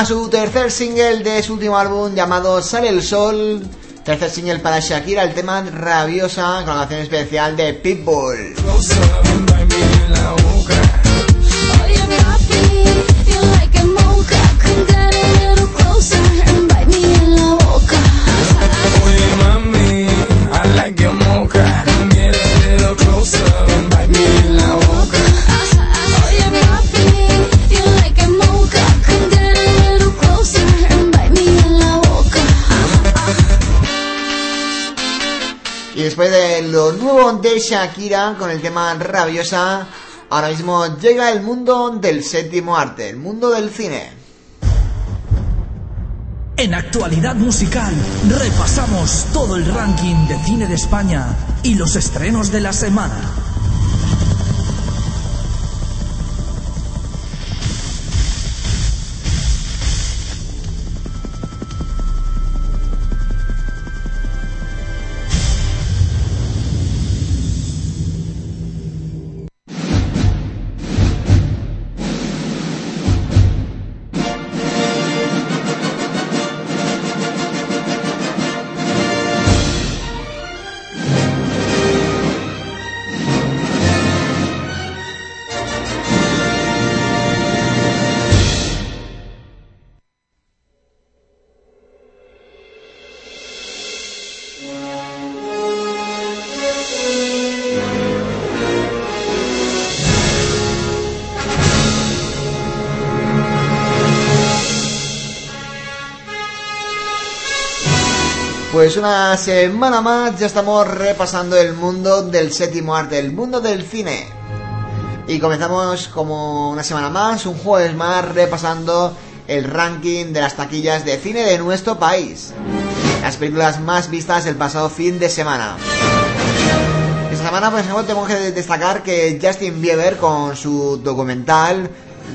[SPEAKER 3] Su tercer single de su último álbum llamado Sale el Sol. Tercer single para Shakira, el tema Rabiosa, con la canción especial de Pitbull. Lo nuevo de Shakira con el tema Rabiosa, ahora mismo llega el mundo del séptimo arte, el mundo del cine.
[SPEAKER 1] En actualidad musical, repasamos todo el ranking de cine de España y los estrenos de la semana.
[SPEAKER 3] Pues una semana más ya estamos repasando el mundo del séptimo arte, el mundo del cine. Y comenzamos como una semana más, un jueves más, repasando el ranking de las taquillas de cine de nuestro país. Las películas más vistas el pasado fin de semana. Esta semana, por ejemplo, tengo que destacar que Justin Bieber con su documental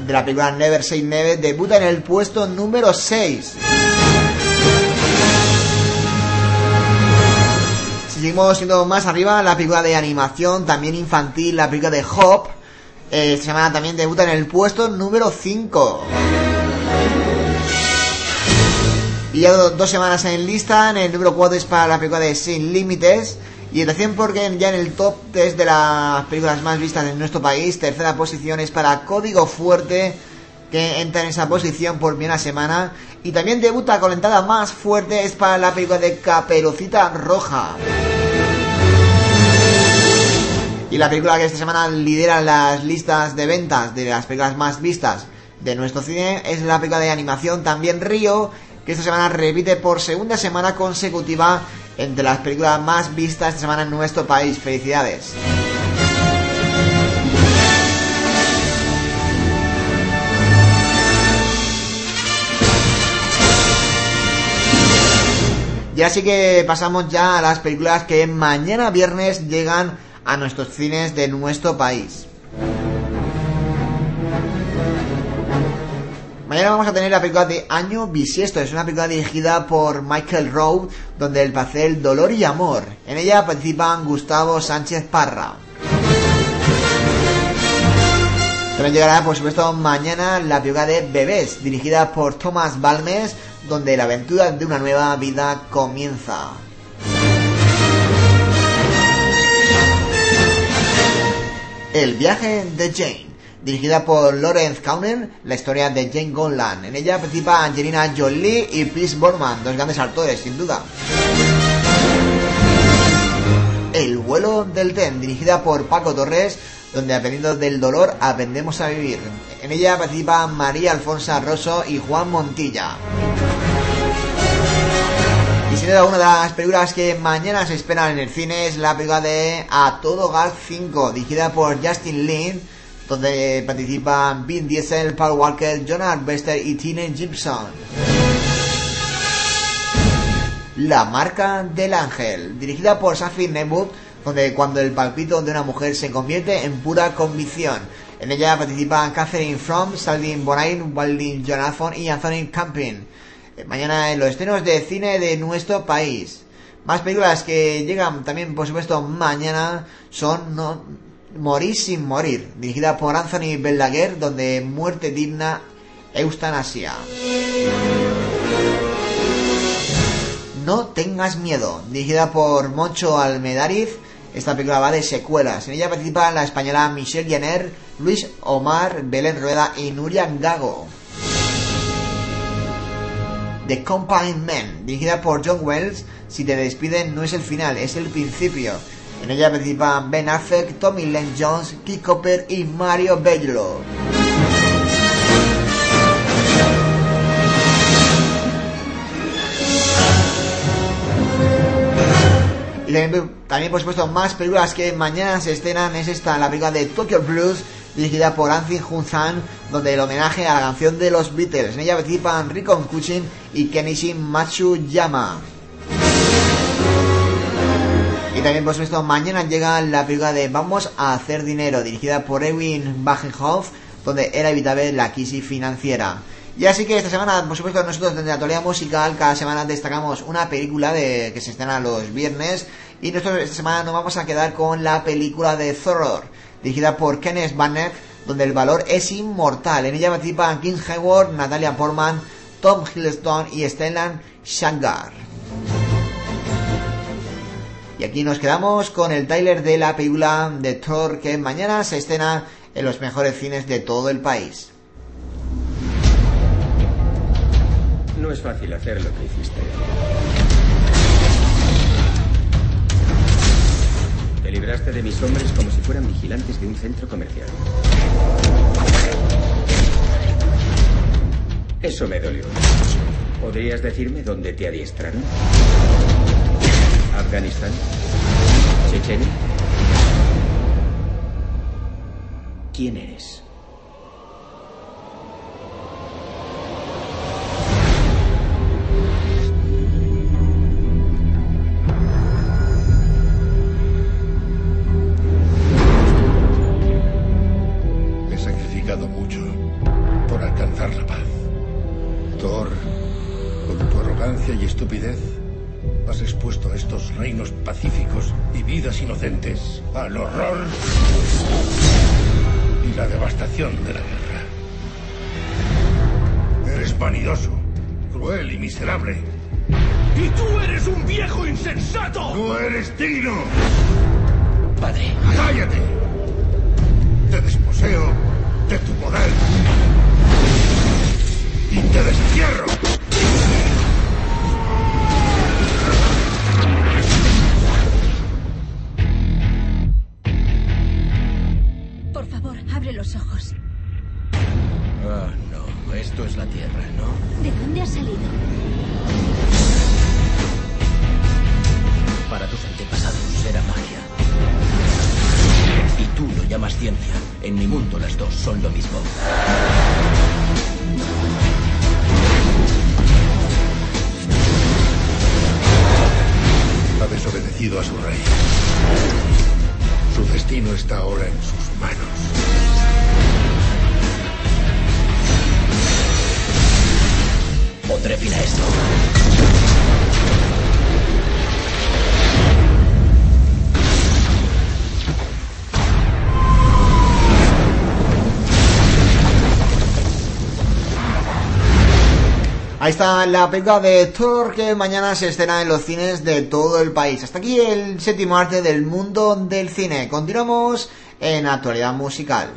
[SPEAKER 3] de la película Never Say Never debuta en el puesto número 6. Seguimos siendo más arriba la película de animación, también infantil, la película de Hop. Eh, esta semana también debuta en el puesto número 5. Y ya do- dos semanas en lista, en el número 4 es para la película de Sin Límites. Y atención porque ya en el top 3 de las películas más vistas en nuestro país, tercera posición es para Código Fuerte, que entra en esa posición por primera semana. Y también debuta con la entrada más fuerte es para la película de Caperucita Roja. Y la película que esta semana lidera las listas de ventas de las películas más vistas de nuestro cine es la película de animación también Río, que esta semana repite por segunda semana consecutiva entre las películas más vistas esta semana en nuestro país. Felicidades. Y así que pasamos ya a las películas que mañana viernes llegan a nuestros cines de nuestro país. Mañana vamos a tener la película de Año Bisiesto. Es una película dirigida por Michael Rowe, donde el papel Dolor y Amor. En ella participan Gustavo Sánchez Parra. También llegará, por supuesto, mañana la película de Bebés, dirigida por Thomas Balmes, donde la aventura de una nueva vida comienza. El viaje de Jane, dirigida por Lawrence Kauner, la historia de Jane Gonlan. En ella participa Angelina Jolie y Chris Borman, dos grandes actores, sin duda. El vuelo del tren, dirigida por Paco Torres, donde aprendiendo del dolor aprendemos a vivir. En ella participan María Alfonso Rosso y Juan Montilla. Y sin duda una de las películas que mañana se esperan en el cine es la película de A Todo Gas 5, dirigida por Justin Lin, donde participan Vin Diesel, Paul Walker, Jonathan Bester y Tina Gibson. La marca del ángel, dirigida por Safi Nebut, donde cuando el palpito de una mujer se convierte en pura convicción. En ella participan Catherine Fromm, Saldin Bonain, Waldin Jonathan y Anthony Camping. Eh, Mañana en los estrenos de cine de nuestro país. Más películas que llegan también, por supuesto, mañana son no, Morir sin morir, dirigida por Anthony Belaguer, donde muerte digna Eustanasia. No tengas miedo, dirigida por Moncho Almedariz. Esta película va de secuelas. En ella participan la española Michelle Jenner, Luis Omar, Belén Rueda y Nuria Gago. The Company Man, dirigida por John Wells. Si te despiden no es el final, es el principio. En ella participan Ben Affleck, Tommy Len Jones, Keith Cooper y Mario Bello. También, por supuesto, más películas que mañana se estrenan. Es esta, la película de Tokyo Blues, dirigida por Anthony Hunzan, donde el homenaje a la canción de los Beatles. En ella participan Rikon Kuchin y Kenichi Matsuyama. Y también, por supuesto, mañana llega la película de Vamos a hacer dinero, dirigida por Erwin Bagenhoff, donde era evitable la crisis financiera. Y así que esta semana, por supuesto, nosotros desde la actualidad musical, cada semana destacamos una película de que se estrena los viernes. Y nosotros esta semana nos vamos a quedar con la película de Thor, dirigida por Kenneth Branagh, donde el valor es inmortal. En ella participan Kim Hayward, Natalia Portman, Tom Hiddleston y Stellan Shagar. Y aquí nos quedamos con el trailer de la película de Thor que mañana se estrena en los mejores cines de todo el país.
[SPEAKER 18] No es fácil hacer lo que hiciste. Libraste de mis hombres como si fueran vigilantes de un centro comercial. Eso me dolió. ¿Podrías decirme dónde te adiestraron? ¿Afganistán? ¿Chechenia? ¿Quién eres?
[SPEAKER 19] Está
[SPEAKER 3] la película de Thor que mañana se estrena en los cines de todo el país. Hasta aquí el séptimo arte del mundo del cine. Continuamos en actualidad musical.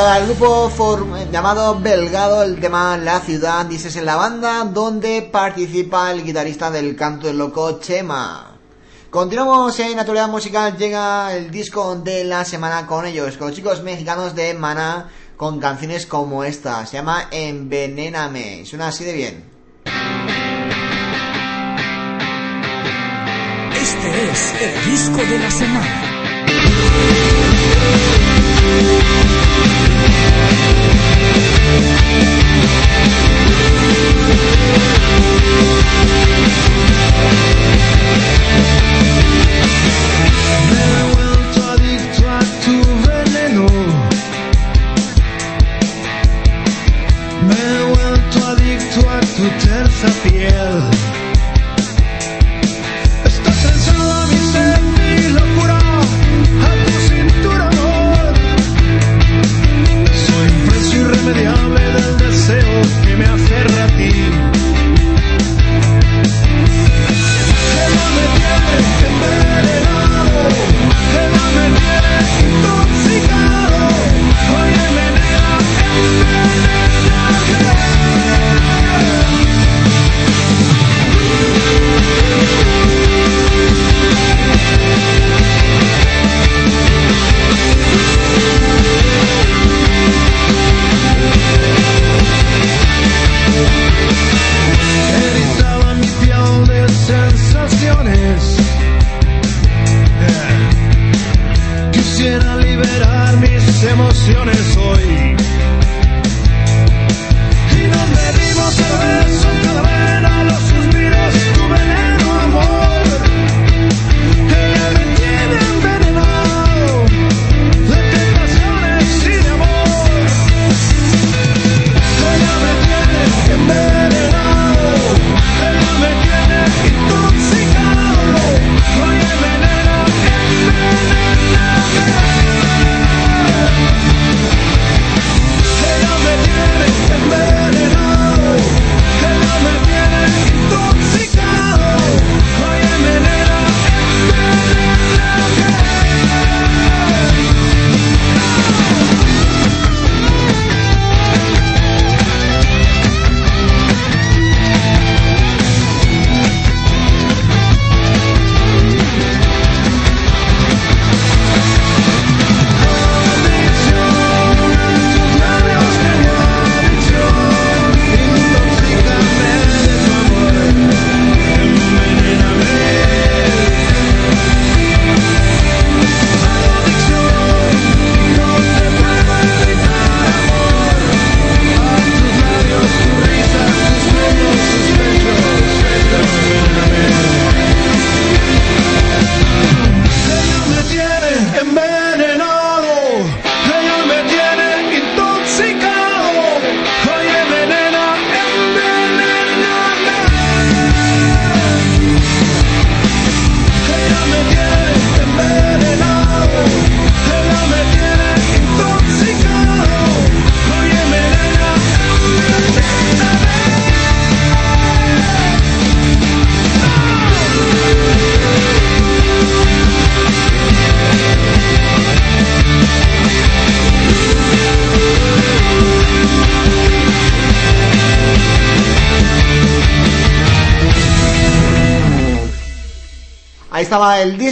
[SPEAKER 3] El grupo llamado Belgado, el tema La Ciudad, dices en la banda, donde participa el guitarrista del canto del loco Chema. Continuamos en actualidad musical, llega el disco de la semana con ellos, con los chicos mexicanos de Maná, con canciones como esta, se llama Envenéname, suena así de bien.
[SPEAKER 1] Este es el disco de la semana.
[SPEAKER 8] Vuelto adicto a tu veneno. Me he vuelto adicto a tu terza piel. Irremediable del deseo que me aferra a ti. Mis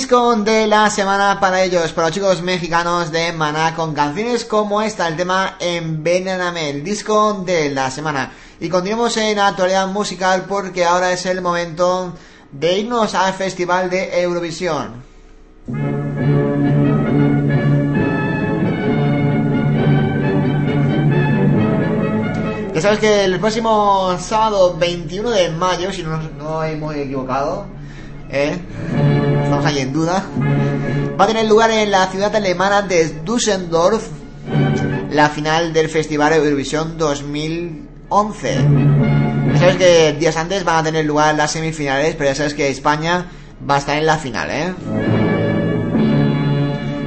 [SPEAKER 3] disco de la semana para ellos, para los chicos mexicanos de Maná, con canciones como esta, el tema Envenename, el disco de la semana. Y continuamos en actualidad musical porque ahora es el momento de irnos al Festival de Eurovisión. Ya sabes que el próximo sábado 21 de mayo, si no, no he muy equivocado, ¿eh? Estamos ahí en duda, va a tener lugar en la ciudad alemana de Düsseldorf la final del Festival Eurovisión 2011. Ya sabes que días antes van a tener lugar las semifinales, pero ya sabes que España va a estar en la final, ¿eh?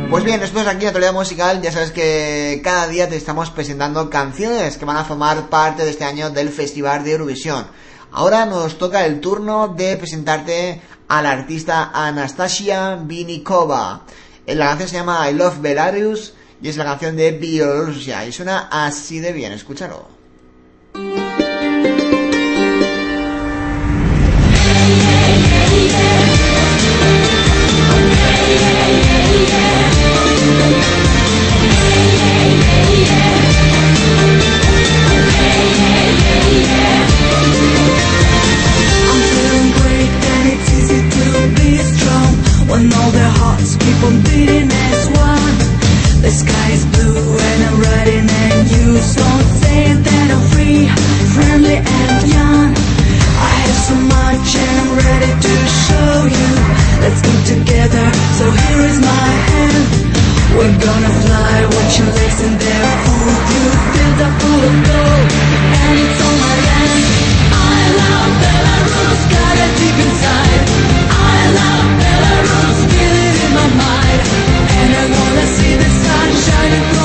[SPEAKER 3] Pues bien, nosotros aquí en Actualidad Musical ya sabes que cada día te estamos presentando canciones que van a formar parte de este año del Festival de Eurovisión. Ahora nos toca el turno de presentarte a la artista Anastasia Vinikova. La canción se llama I Love Belarus
[SPEAKER 20] y es la canción de Bielorrusia y suena así de bien, escúchalo.
[SPEAKER 21] When all their hearts keep on beating as one. The sky is blue and I'm riding and you don't say that I'm free, friendly and young. I have so much and I'm ready to show you. Let's go together, so here is my hand. We're gonna fly, watch your legs in their food. You feel the full of gold, and it's on my land. I love Belarus, got it deep inside. I love And I wanna see the sun shining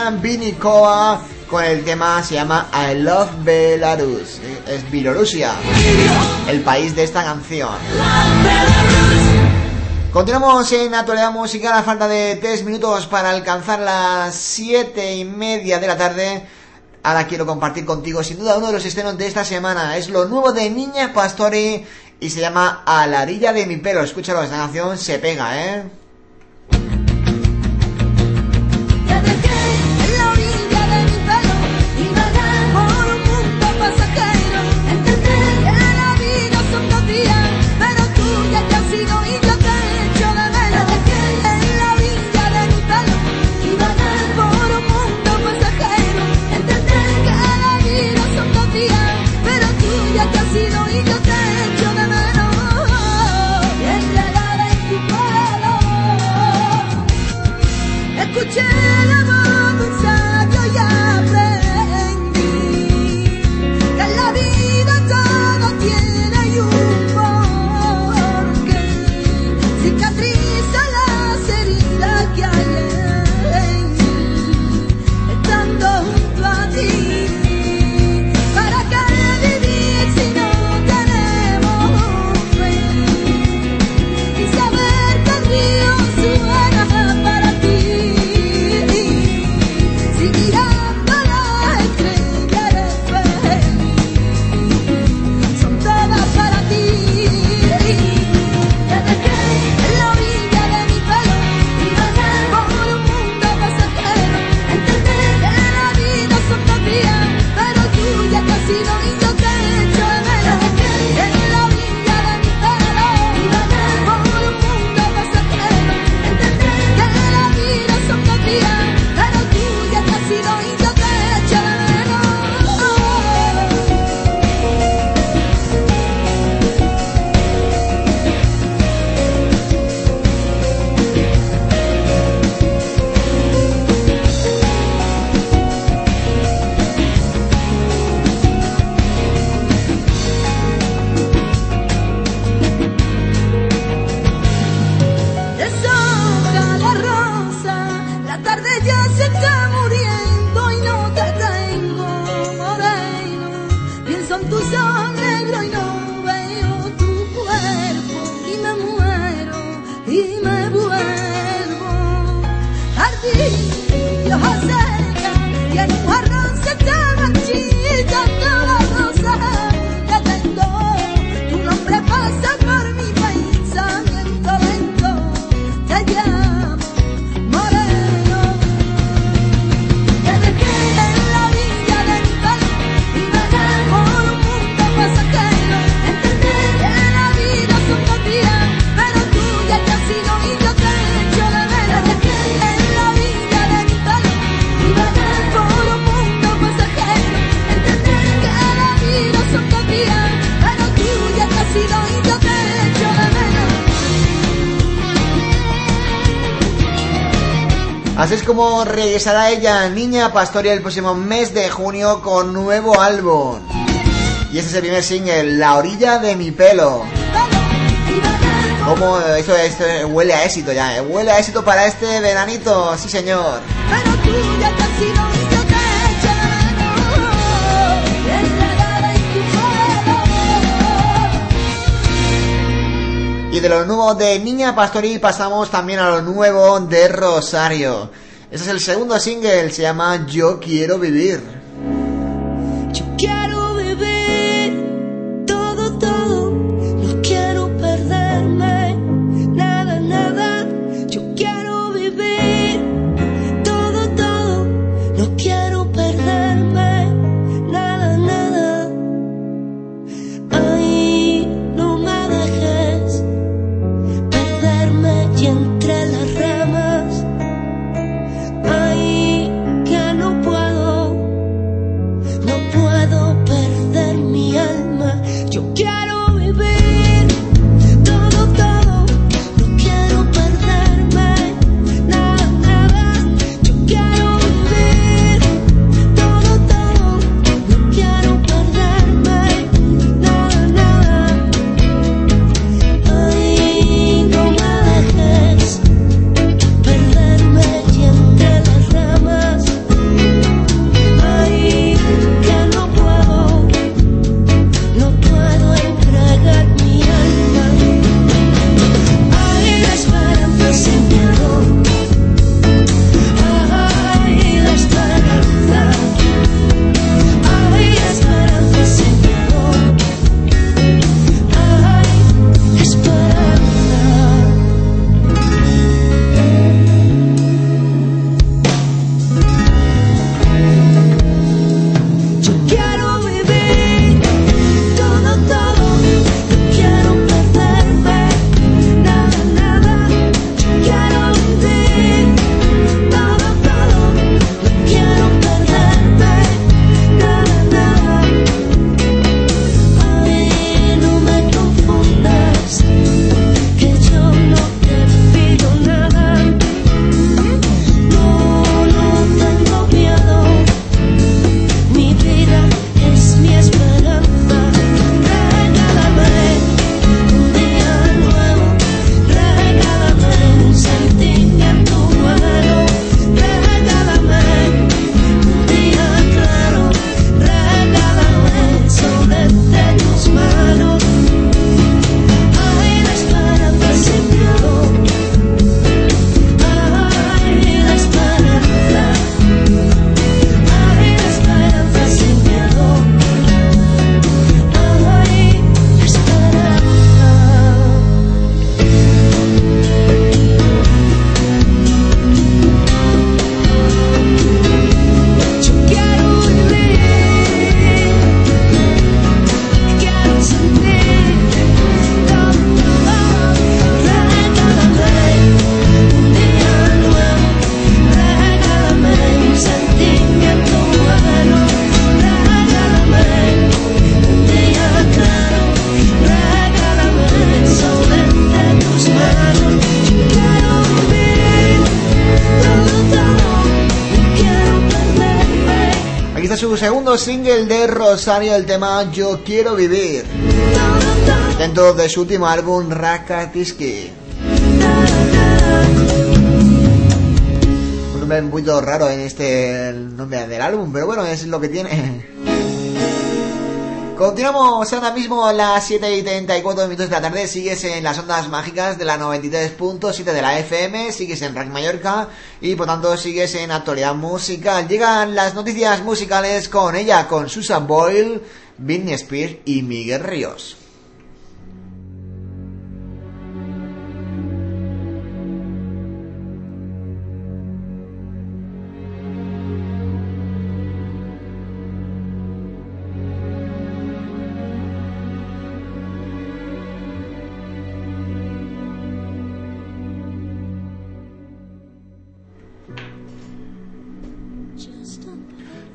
[SPEAKER 20] Anastasia Vinikova con el tema se llama I Love Belarus, es Bielorrusia, el país de esta canción. Continuamos en actualidad musical a falta de 3 minutos para alcanzar las 7 y media de la tarde. Ahora quiero compartir contigo sin duda uno de los estrenos de esta semana. Es lo nuevo de Niña Pastori y se llama A la orilla de mi pelo. Escúchalo, esta canción se pega, ¿eh?
[SPEAKER 3] regresará ella, Niña Pastoria, el próximo mes de junio con nuevo álbum. Y este es el primer single, La orilla de mi pelo. Como esto, esto huele a éxito ya, eh? huele a éxito para este veranito, sí señor.
[SPEAKER 20] Y de
[SPEAKER 3] lo nuevo de Niña Pastori pasamos también a lo nuevo de Rosario. Ese es el segundo single, se llama
[SPEAKER 20] Yo Quiero Vivir.
[SPEAKER 3] segundo single de Rosario, el tema Yo Quiero Vivir, dentro de su último álbum Rakatiski. Un nombre un poquito raro en este nombre del álbum, pero bueno, es lo que tiene. Continuamos ahora mismo a las 7 y 34 minutos de la tarde. Sigues en las ondas mágicas de la 93.7 de la FM. Sigues en Rack Mallorca. Y por tanto sigues en actualidad musical. Llegan las noticias musicales con ella, con Susan Boyle, Britney Spears y Miguel Ríos.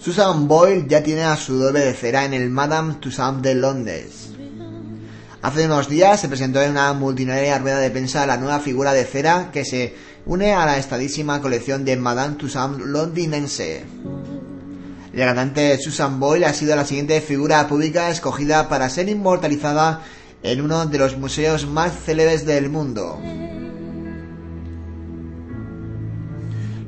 [SPEAKER 3] Susan Boyle ya tiene a su doble de cera en el Madame Tussauds de Londres. Hace unos días se presentó en una multinaria rueda de prensa la nueva figura de cera que se une a la estadísima colección de Madame Tussauds londinense. La cantante Susan Boyle ha sido la siguiente figura pública escogida para ser inmortalizada en uno de los museos más célebres del mundo.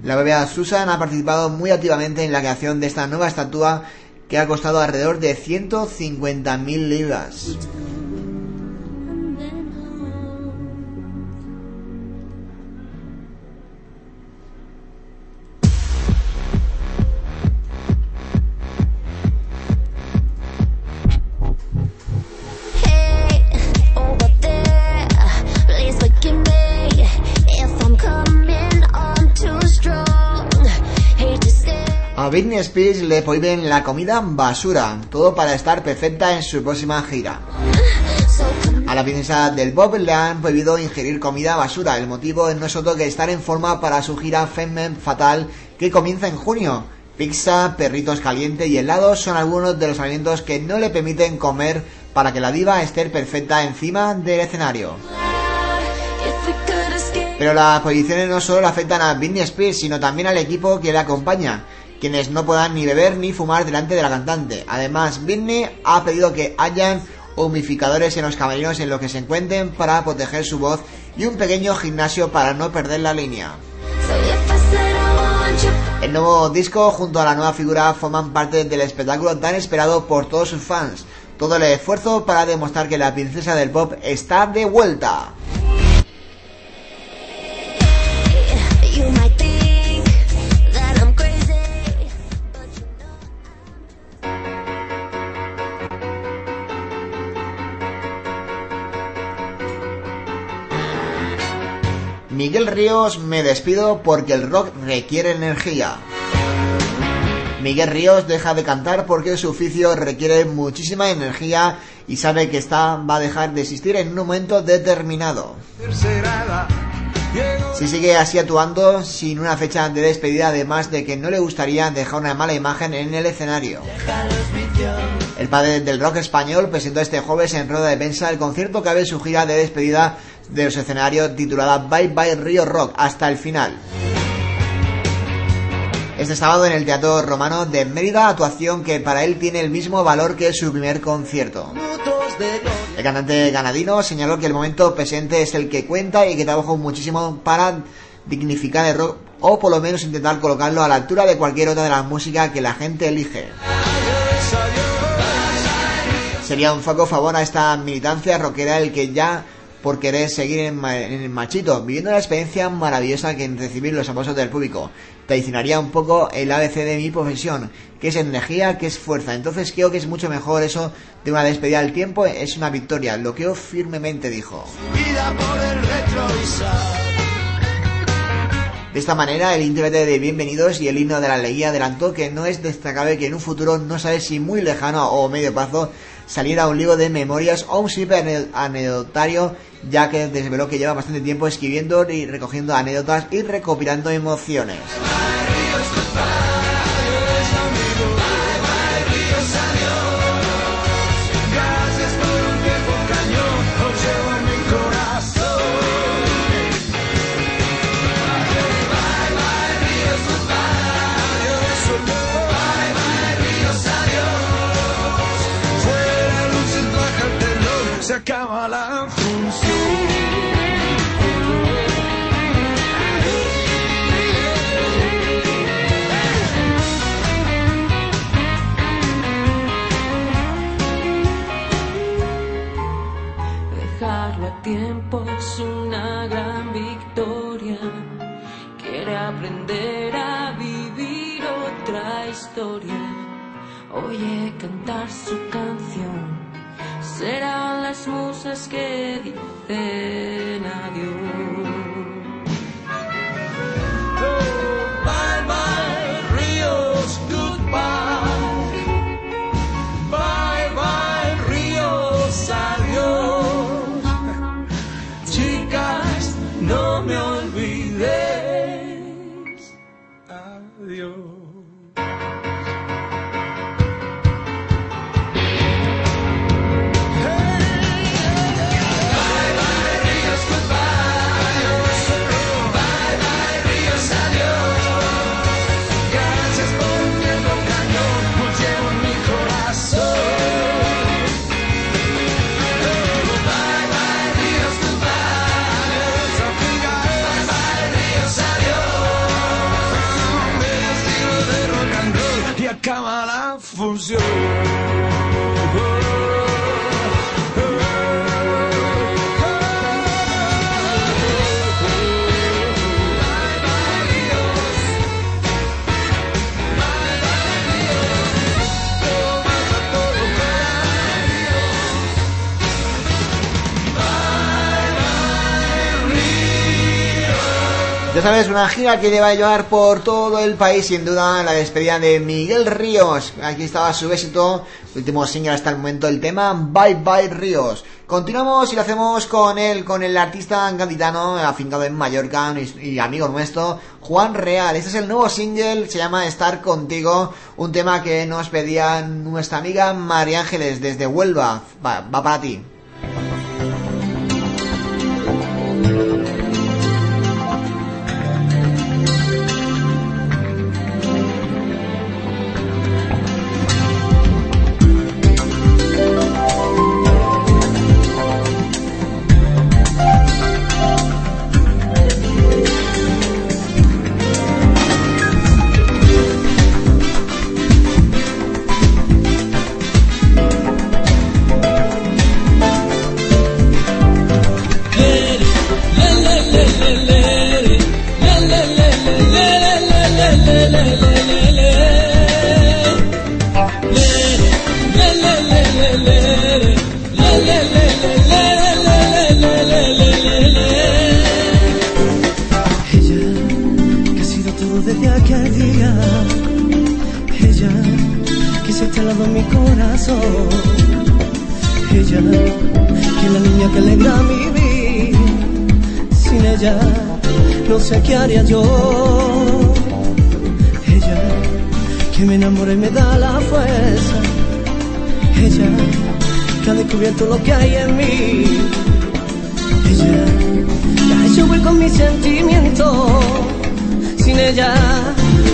[SPEAKER 3] La bebé Susan ha participado muy activamente en la creación de esta nueva estatua que ha costado alrededor de 150.000 libras. A Britney Spears le prohíben la comida basura, todo para estar perfecta en su próxima gira. A la princesa del Bob le han prohibido ingerir comida basura. El motivo no es otro que estar en forma para su gira Femme Fatal que comienza en junio. Pizza, perritos calientes y helados son algunos de los alimentos que no le permiten comer para que la diva esté perfecta encima del escenario. Pero las prohibiciones no solo afectan a Britney Spears, sino también al equipo que le acompaña, quienes no podrán ni beber ni fumar delante de la cantante. Además, Britney ha pedido que hayan humificadores en los camerinos en los que se encuentren para proteger su voz y un pequeño gimnasio para no perder la línea. El nuevo disco junto a la nueva figura forman parte del espectáculo tan esperado por todos sus fans. Todo el esfuerzo para demostrar que la princesa del pop está de vuelta. Miguel Ríos, me despido porque el rock requiere energía. Miguel Ríos deja de cantar porque su oficio requiere muchísima energía y sabe que esta va a dejar de existir en un momento determinado. Si sigue así actuando sin una fecha de despedida, además de que no le gustaría dejar una mala imagen en el escenario. El padre del rock español presentó este jueves en rueda de prensa el concierto que abre su gira de despedida de los escenarios titulada Bye Bye Río Rock hasta el final. Este sábado en el Teatro Romano de Mérida, actuación que para él tiene el mismo valor que su primer concierto. El cantante ganadino señaló que el momento presente es el que cuenta y que trabajó muchísimo para dignificar el rock o por lo menos intentar colocarlo a la altura de cualquier otra de las músicas que la gente elige. Sería un foco favor a esta militancia rockera el que ya por querer seguir en, el machito, viviendo la experiencia maravillosa que en recibir los aplausos del público. Traicionaría un poco el ABC de mi profesión, que es energía, que es fuerza. Entonces creo que es mucho mejor eso de una despedida al tiempo, es una victoria, lo creo firmemente, dijo.
[SPEAKER 8] Vida por el retrovisor.
[SPEAKER 3] De esta manera, el intérprete de Bienvenidos y el himno de la alegría adelantó que no es destacable que en un futuro, no sabe si muy lejano o medio plazo, saliera un libro de memorias o un simple ane- anecdotario, ya que desveló que lleva bastante tiempo escribiendo y recogiendo anécdotas y recopilando emociones.
[SPEAKER 7] Cantar su canción. Serán las musas que dicen adiós.
[SPEAKER 3] Sabes, una gira que le va a llevar por todo el país, sin duda, la despedida de Miguel Ríos. Aquí estaba su éxito, último single hasta el momento, el tema Bye Bye Ríos. Continuamos y lo hacemos con él, con el artista gaditano afincado en Mallorca y, y amigo nuestro, Juan Real. Este es el nuevo single, se llama Estar Contigo, un tema que nos pedía nuestra amiga María Ángeles desde Huelva. Va, va para ti.
[SPEAKER 22] Sé qué haría yo. Ella, que me enamora y me da la fuerza. Ella, que ha descubierto lo que hay en mí. Ella, que ha hecho hueco en mis sentimientos. Sin ella,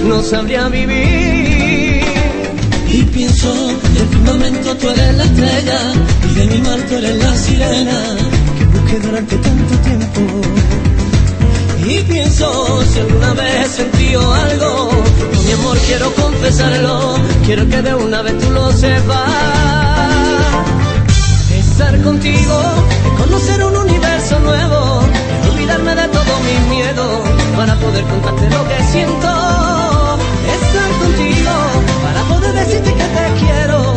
[SPEAKER 22] no sabría vivir. Y pienso, del firmamento tú eres la estrella, y de mi mar tú eres la sirena, que busqué durante tanto tiempo. Y pienso, si alguna vez he sentido algo, mi amor quiero confesarlo, quiero que de una vez tú lo sepas. Estar contigo es conocer un universo nuevo, olvidarme de todos mis miedos para poder contarte lo que siento. Estar contigo para poder decirte que te quiero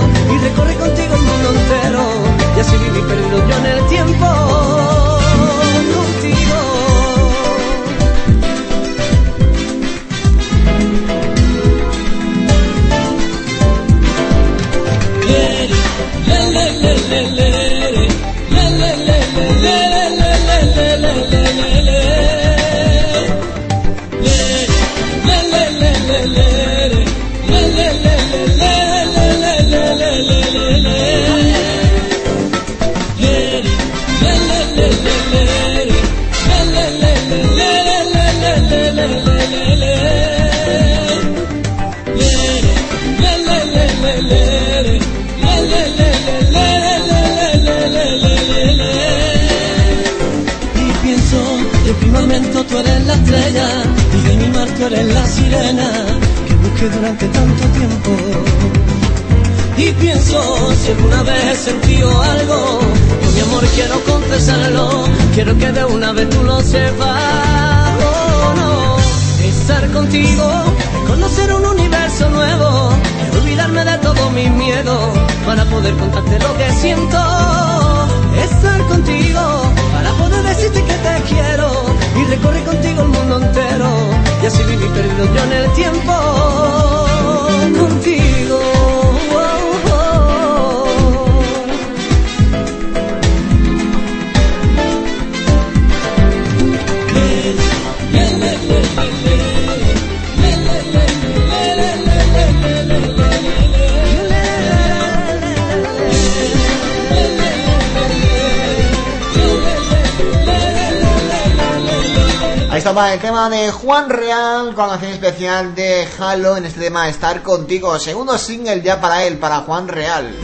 [SPEAKER 3] Juan Real con la canción especial de Halo en este tema Estar Contigo. Segundo single ya para él, para Juan Real.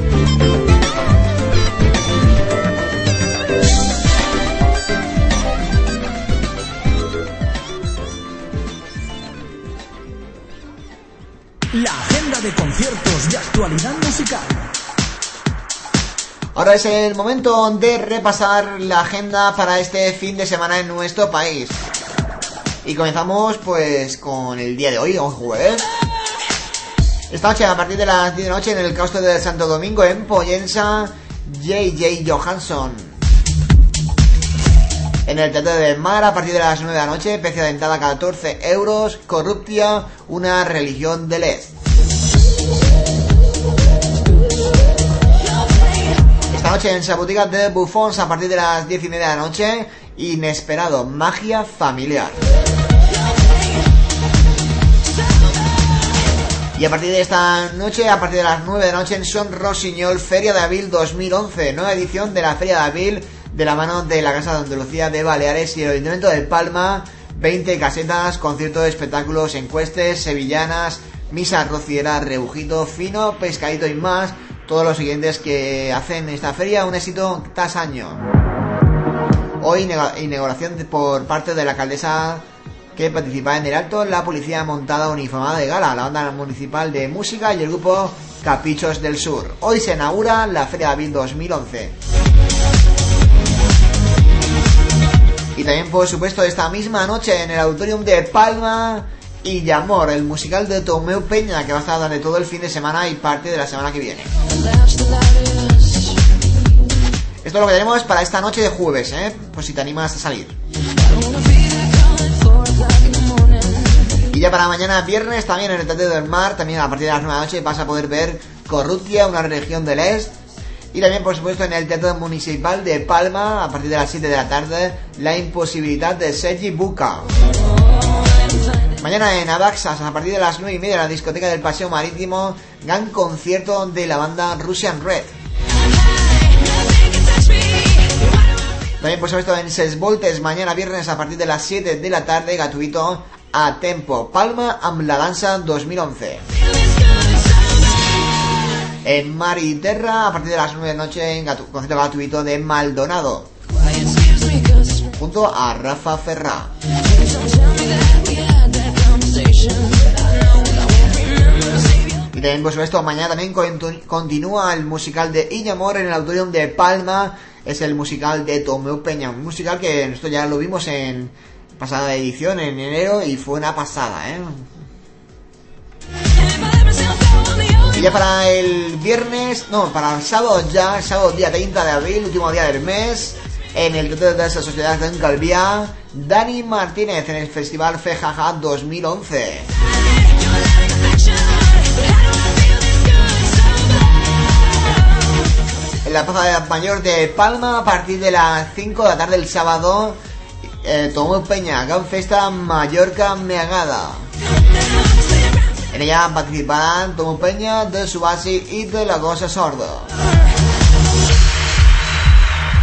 [SPEAKER 1] La agenda de conciertos de actualidad musical.
[SPEAKER 3] Ahora es el momento de repasar la agenda para este fin de semana en nuestro país. Y comenzamos pues con el día de hoy, hoy jueves. Esta noche a partir de las 10 de la noche en el claustro de Santo Domingo en Poyensa, JJ Johansson. En el Teatro del Mar a partir de las 9 de la noche, precio de entrada 14 euros, Corruptia, una religión del Este. Esta noche en Sabotiga de Buffons a partir de las 10 y media de la noche, Inesperado, magia familiar. Y a partir de esta noche, a partir de las 9 de la noche en Son Rosiñol, Feria de Abril 2011, nueva edición de la Feria de Abril de la mano de la Casa de Andalucía de Baleares y el Ayuntamiento de Palma, 20 casetas, conciertos, espectáculos, encuestes, sevillanas, misa rociera, rebujito, fino, pescadito y más, todos los siguientes que hacen esta feria un éxito tras año. Hoy inauguración por parte de la alcaldesa que participa en el acto la policía montada uniformada de gala, la banda municipal de música y el grupo Caprichos del Sur. Hoy se inaugura la Feria de Abril 2011. Y también, por supuesto, esta misma noche en el Auditorium de Palma y Amor, el musical de Tomeu Peña, que va a estar durante todo el fin de semana y parte de la semana que viene. Esto es lo que tenemos para esta noche de jueves, ¿eh? Pues si te animas a salir. Ya para mañana viernes, también en el Teatro del Mar, también a partir de las 9 de la noche vas a poder ver Corruptia, una región del Este. Y también, por supuesto, en el Teatro Municipal de Palma, a partir de las 7 de la tarde, La Imposibilidad de Sergi Buca. Mañana en Abaxas, a partir de las 9 y media, en la discoteca del Paseo Marítimo, gran concierto de la banda Russian Red. También, por supuesto, en Ses Voltes, mañana viernes, a partir de las 7 de la tarde, gratuito a Tempo. Palma amb la danza 2011. En Mar y Terra, a partir de las 9 de la noche, en concierto gratuito de Maldonado. Junto a Rafa Ferrá. Y también, por supuesto, mañana también continúa el musical de Iñamor en el Auditorium de Palma. Es el musical de Tomeu Peña. Un musical que esto ya lo vimos en pasada edición, en enero, y fue una pasada, ¿eh? Y ya para el viernes, no, para el sábado ya, sábado día 30 de abril, último día del mes, en el Teatro de esa Sociedad de Calvía, Dani Martínez en el Festival Fejaja 2011. En la Plaza de Mayor de Palma, a partir de las 5 de la tarde del sábado, eh, Tomó Peña, Gran Festa Mallorca Meagada. En ella participarán Tomo Peña, de Subasi y de La Cosa Sordo.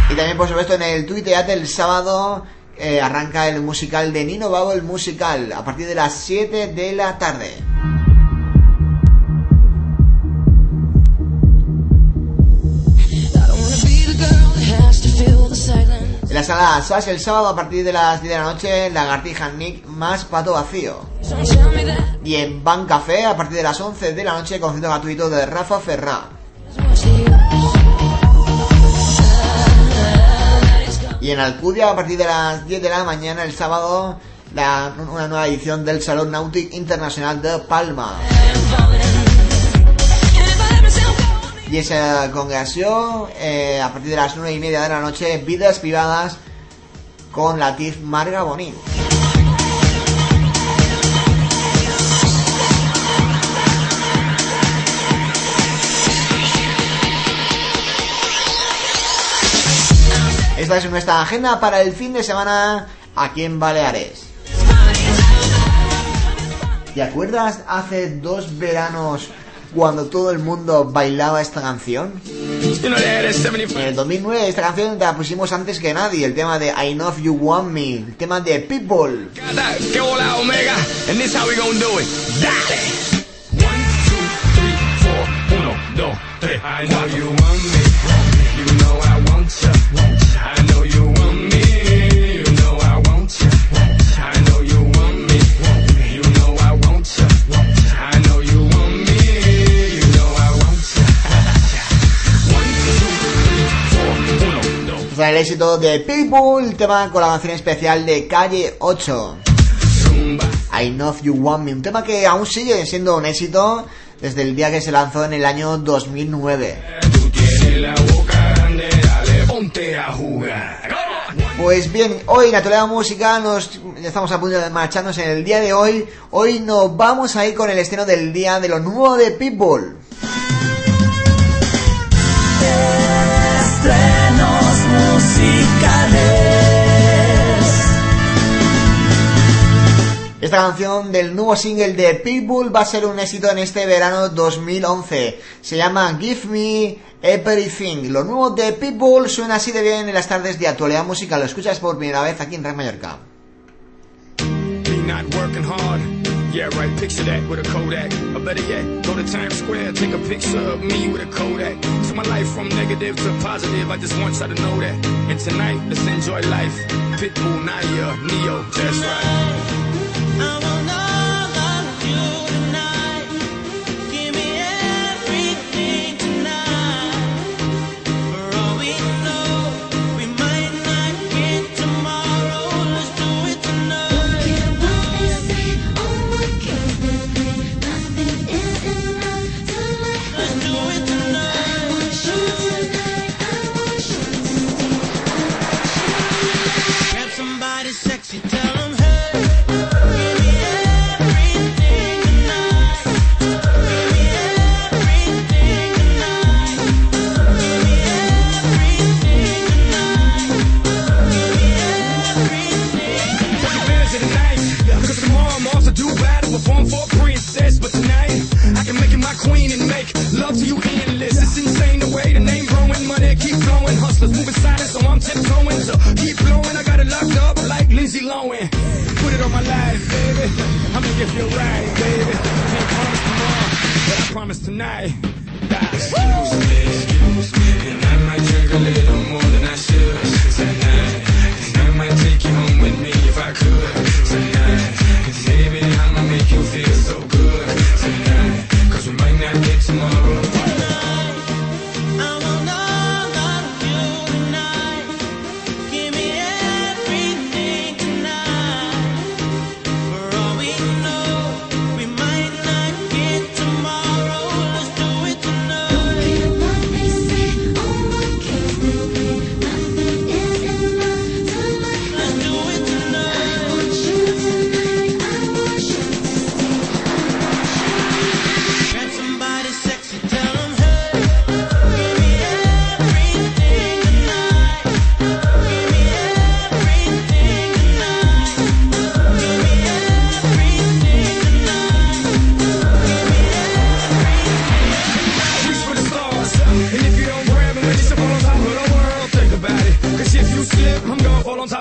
[SPEAKER 3] Y también, por supuesto, en el Twitter del sábado eh, arranca el musical de Nino Babo, el musical, a partir de las 7 de la tarde. En la sala SAS el sábado a partir de las 10 de la noche, Lagartija Nick más Pato Vacío. Y en Ban Café a partir de las 11 de la noche, concierto gratuito de Rafa Ferrá. Y en Alcudia a partir de las 10 de la mañana el sábado, una nueva edición del Salón Nautic Internacional de Palma. Y esa congregación eh, a partir de las 9 y media de la noche, Vidas Privadas con Latif Marga Bonín. Esta es nuestra agenda para el fin de semana aquí en Baleares. ¿Te acuerdas hace dos veranos cuando todo el mundo bailaba esta canción? En el 2009 esta canción la pusimos antes que nadie, el tema de I Know You Want Me, el tema de People.
[SPEAKER 15] I know you want me. You know I want you.
[SPEAKER 3] Tras el éxito de People, el tema con la canción especial de Calle 8. I Know You Want Me, un tema que aún sigue siendo un éxito desde el día que se lanzó en el año 2009.
[SPEAKER 15] Tienes la boca grande, dale, ponte a jugar.
[SPEAKER 3] Pues bien, hoy en Actualidad Música nos estamos a punto de marcharnos en el día de hoy. Hoy nos vamos a ir con el estreno del día de lo nuevo de People. Esta canción del nuevo single de Pitbull va a ser un éxito en este verano 2011. Se llama Give Me Everything. Lo nuevo de Pitbull suena así de bien en las tardes de actualidad musical. Lo escuchas por primera vez aquí en Red Mallorca.
[SPEAKER 15] Yeah, right, picture that with a Kodak. Or better yet, go to Times Square, take a picture of me with a Kodak. So my life from negative to positive, I just want y'all to know that. And tonight, let's enjoy life. Pitbull, Naya, Neo, that's right. Hustlers moving silent, so I'm tiptoeing. So keep blowing, I got it locked up like Lindsay Lohan. Put it on my life, baby. I'ma give you a ride, baby. Can't promise tomorrow, but I promise tonight. Excuse me, excuse me, and I might drink a little more than I should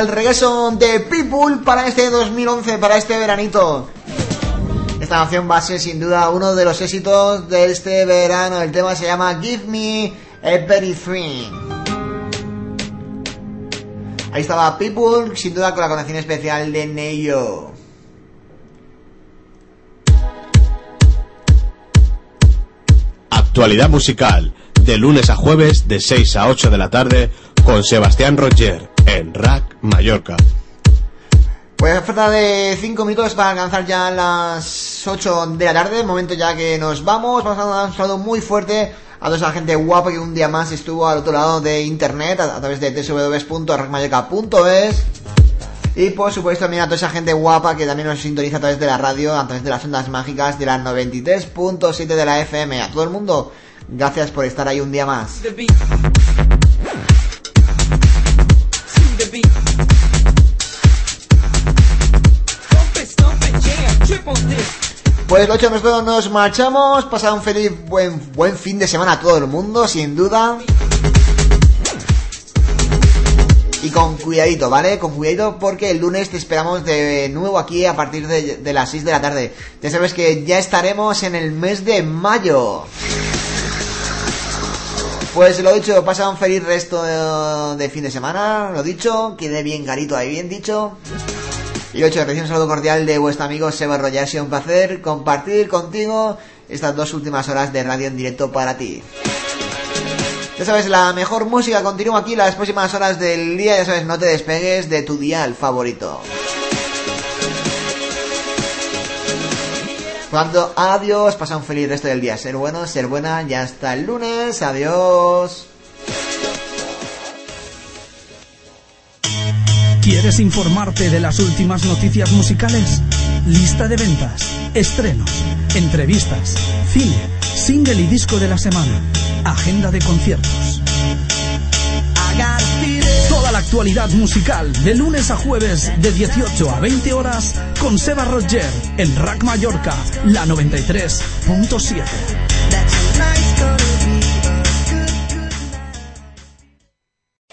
[SPEAKER 3] el regreso de People para este 2011, para este veranito. Esta canción va a ser sin duda uno de los éxitos de este verano. El tema se llama Give Me Everything. Ahí estaba People, sin duda con la conexión especial de Neyo.
[SPEAKER 2] Actualidad musical, de lunes a jueves de 6 a 8 de la tarde con Sebastián Roger en Rack Mallorca.
[SPEAKER 3] Pues falta de 5 minutos para alcanzar ya las 8 de la tarde, momento ya que nos vamos. Vamos a dar un saludo muy fuerte a toda esa gente guapa que un día más estuvo al otro lado de internet a, a través de www.rackmallorca.es y por supuesto también a toda esa gente guapa que también nos sintoniza a través de la radio, a través de las ondas mágicas de la 93.7 de la FM. A todo el mundo, gracias por estar ahí un día más. Pues lo hecho, nosotros nos marchamos. Pasad un feliz buen, buen fin de semana a todo el mundo, sin duda. Y con cuidadito, ¿vale? Con cuidadito porque el lunes te esperamos de nuevo aquí a partir de, las 6 de la tarde. Ya sabes que ya estaremos en el mes de mayo. Pues lo dicho, pasa un feliz resto de, de fin de semana, lo dicho, quede bien carito ahí, bien dicho. Y lo dicho, recién un saludo cordial de vuestro amigo Seba Roger, ha un placer compartir contigo estas dos últimas horas de radio en directo para ti. Ya sabes, la mejor música continúa aquí las próximas horas del día, ya sabes, no te despegues de tu dial favorito. Cuando adiós, pasa un feliz resto del día. Ser bueno, ser buena, ya hasta el lunes. Adiós.
[SPEAKER 1] ¿Quieres informarte de las últimas noticias musicales? Lista de ventas, estrenos, entrevistas, cine, single y disco de la semana, agenda de conciertos. Toda la actualidad musical de lunes a jueves de 18 a 20 horas con Seba Roger en Rack Mallorca, la 93.7.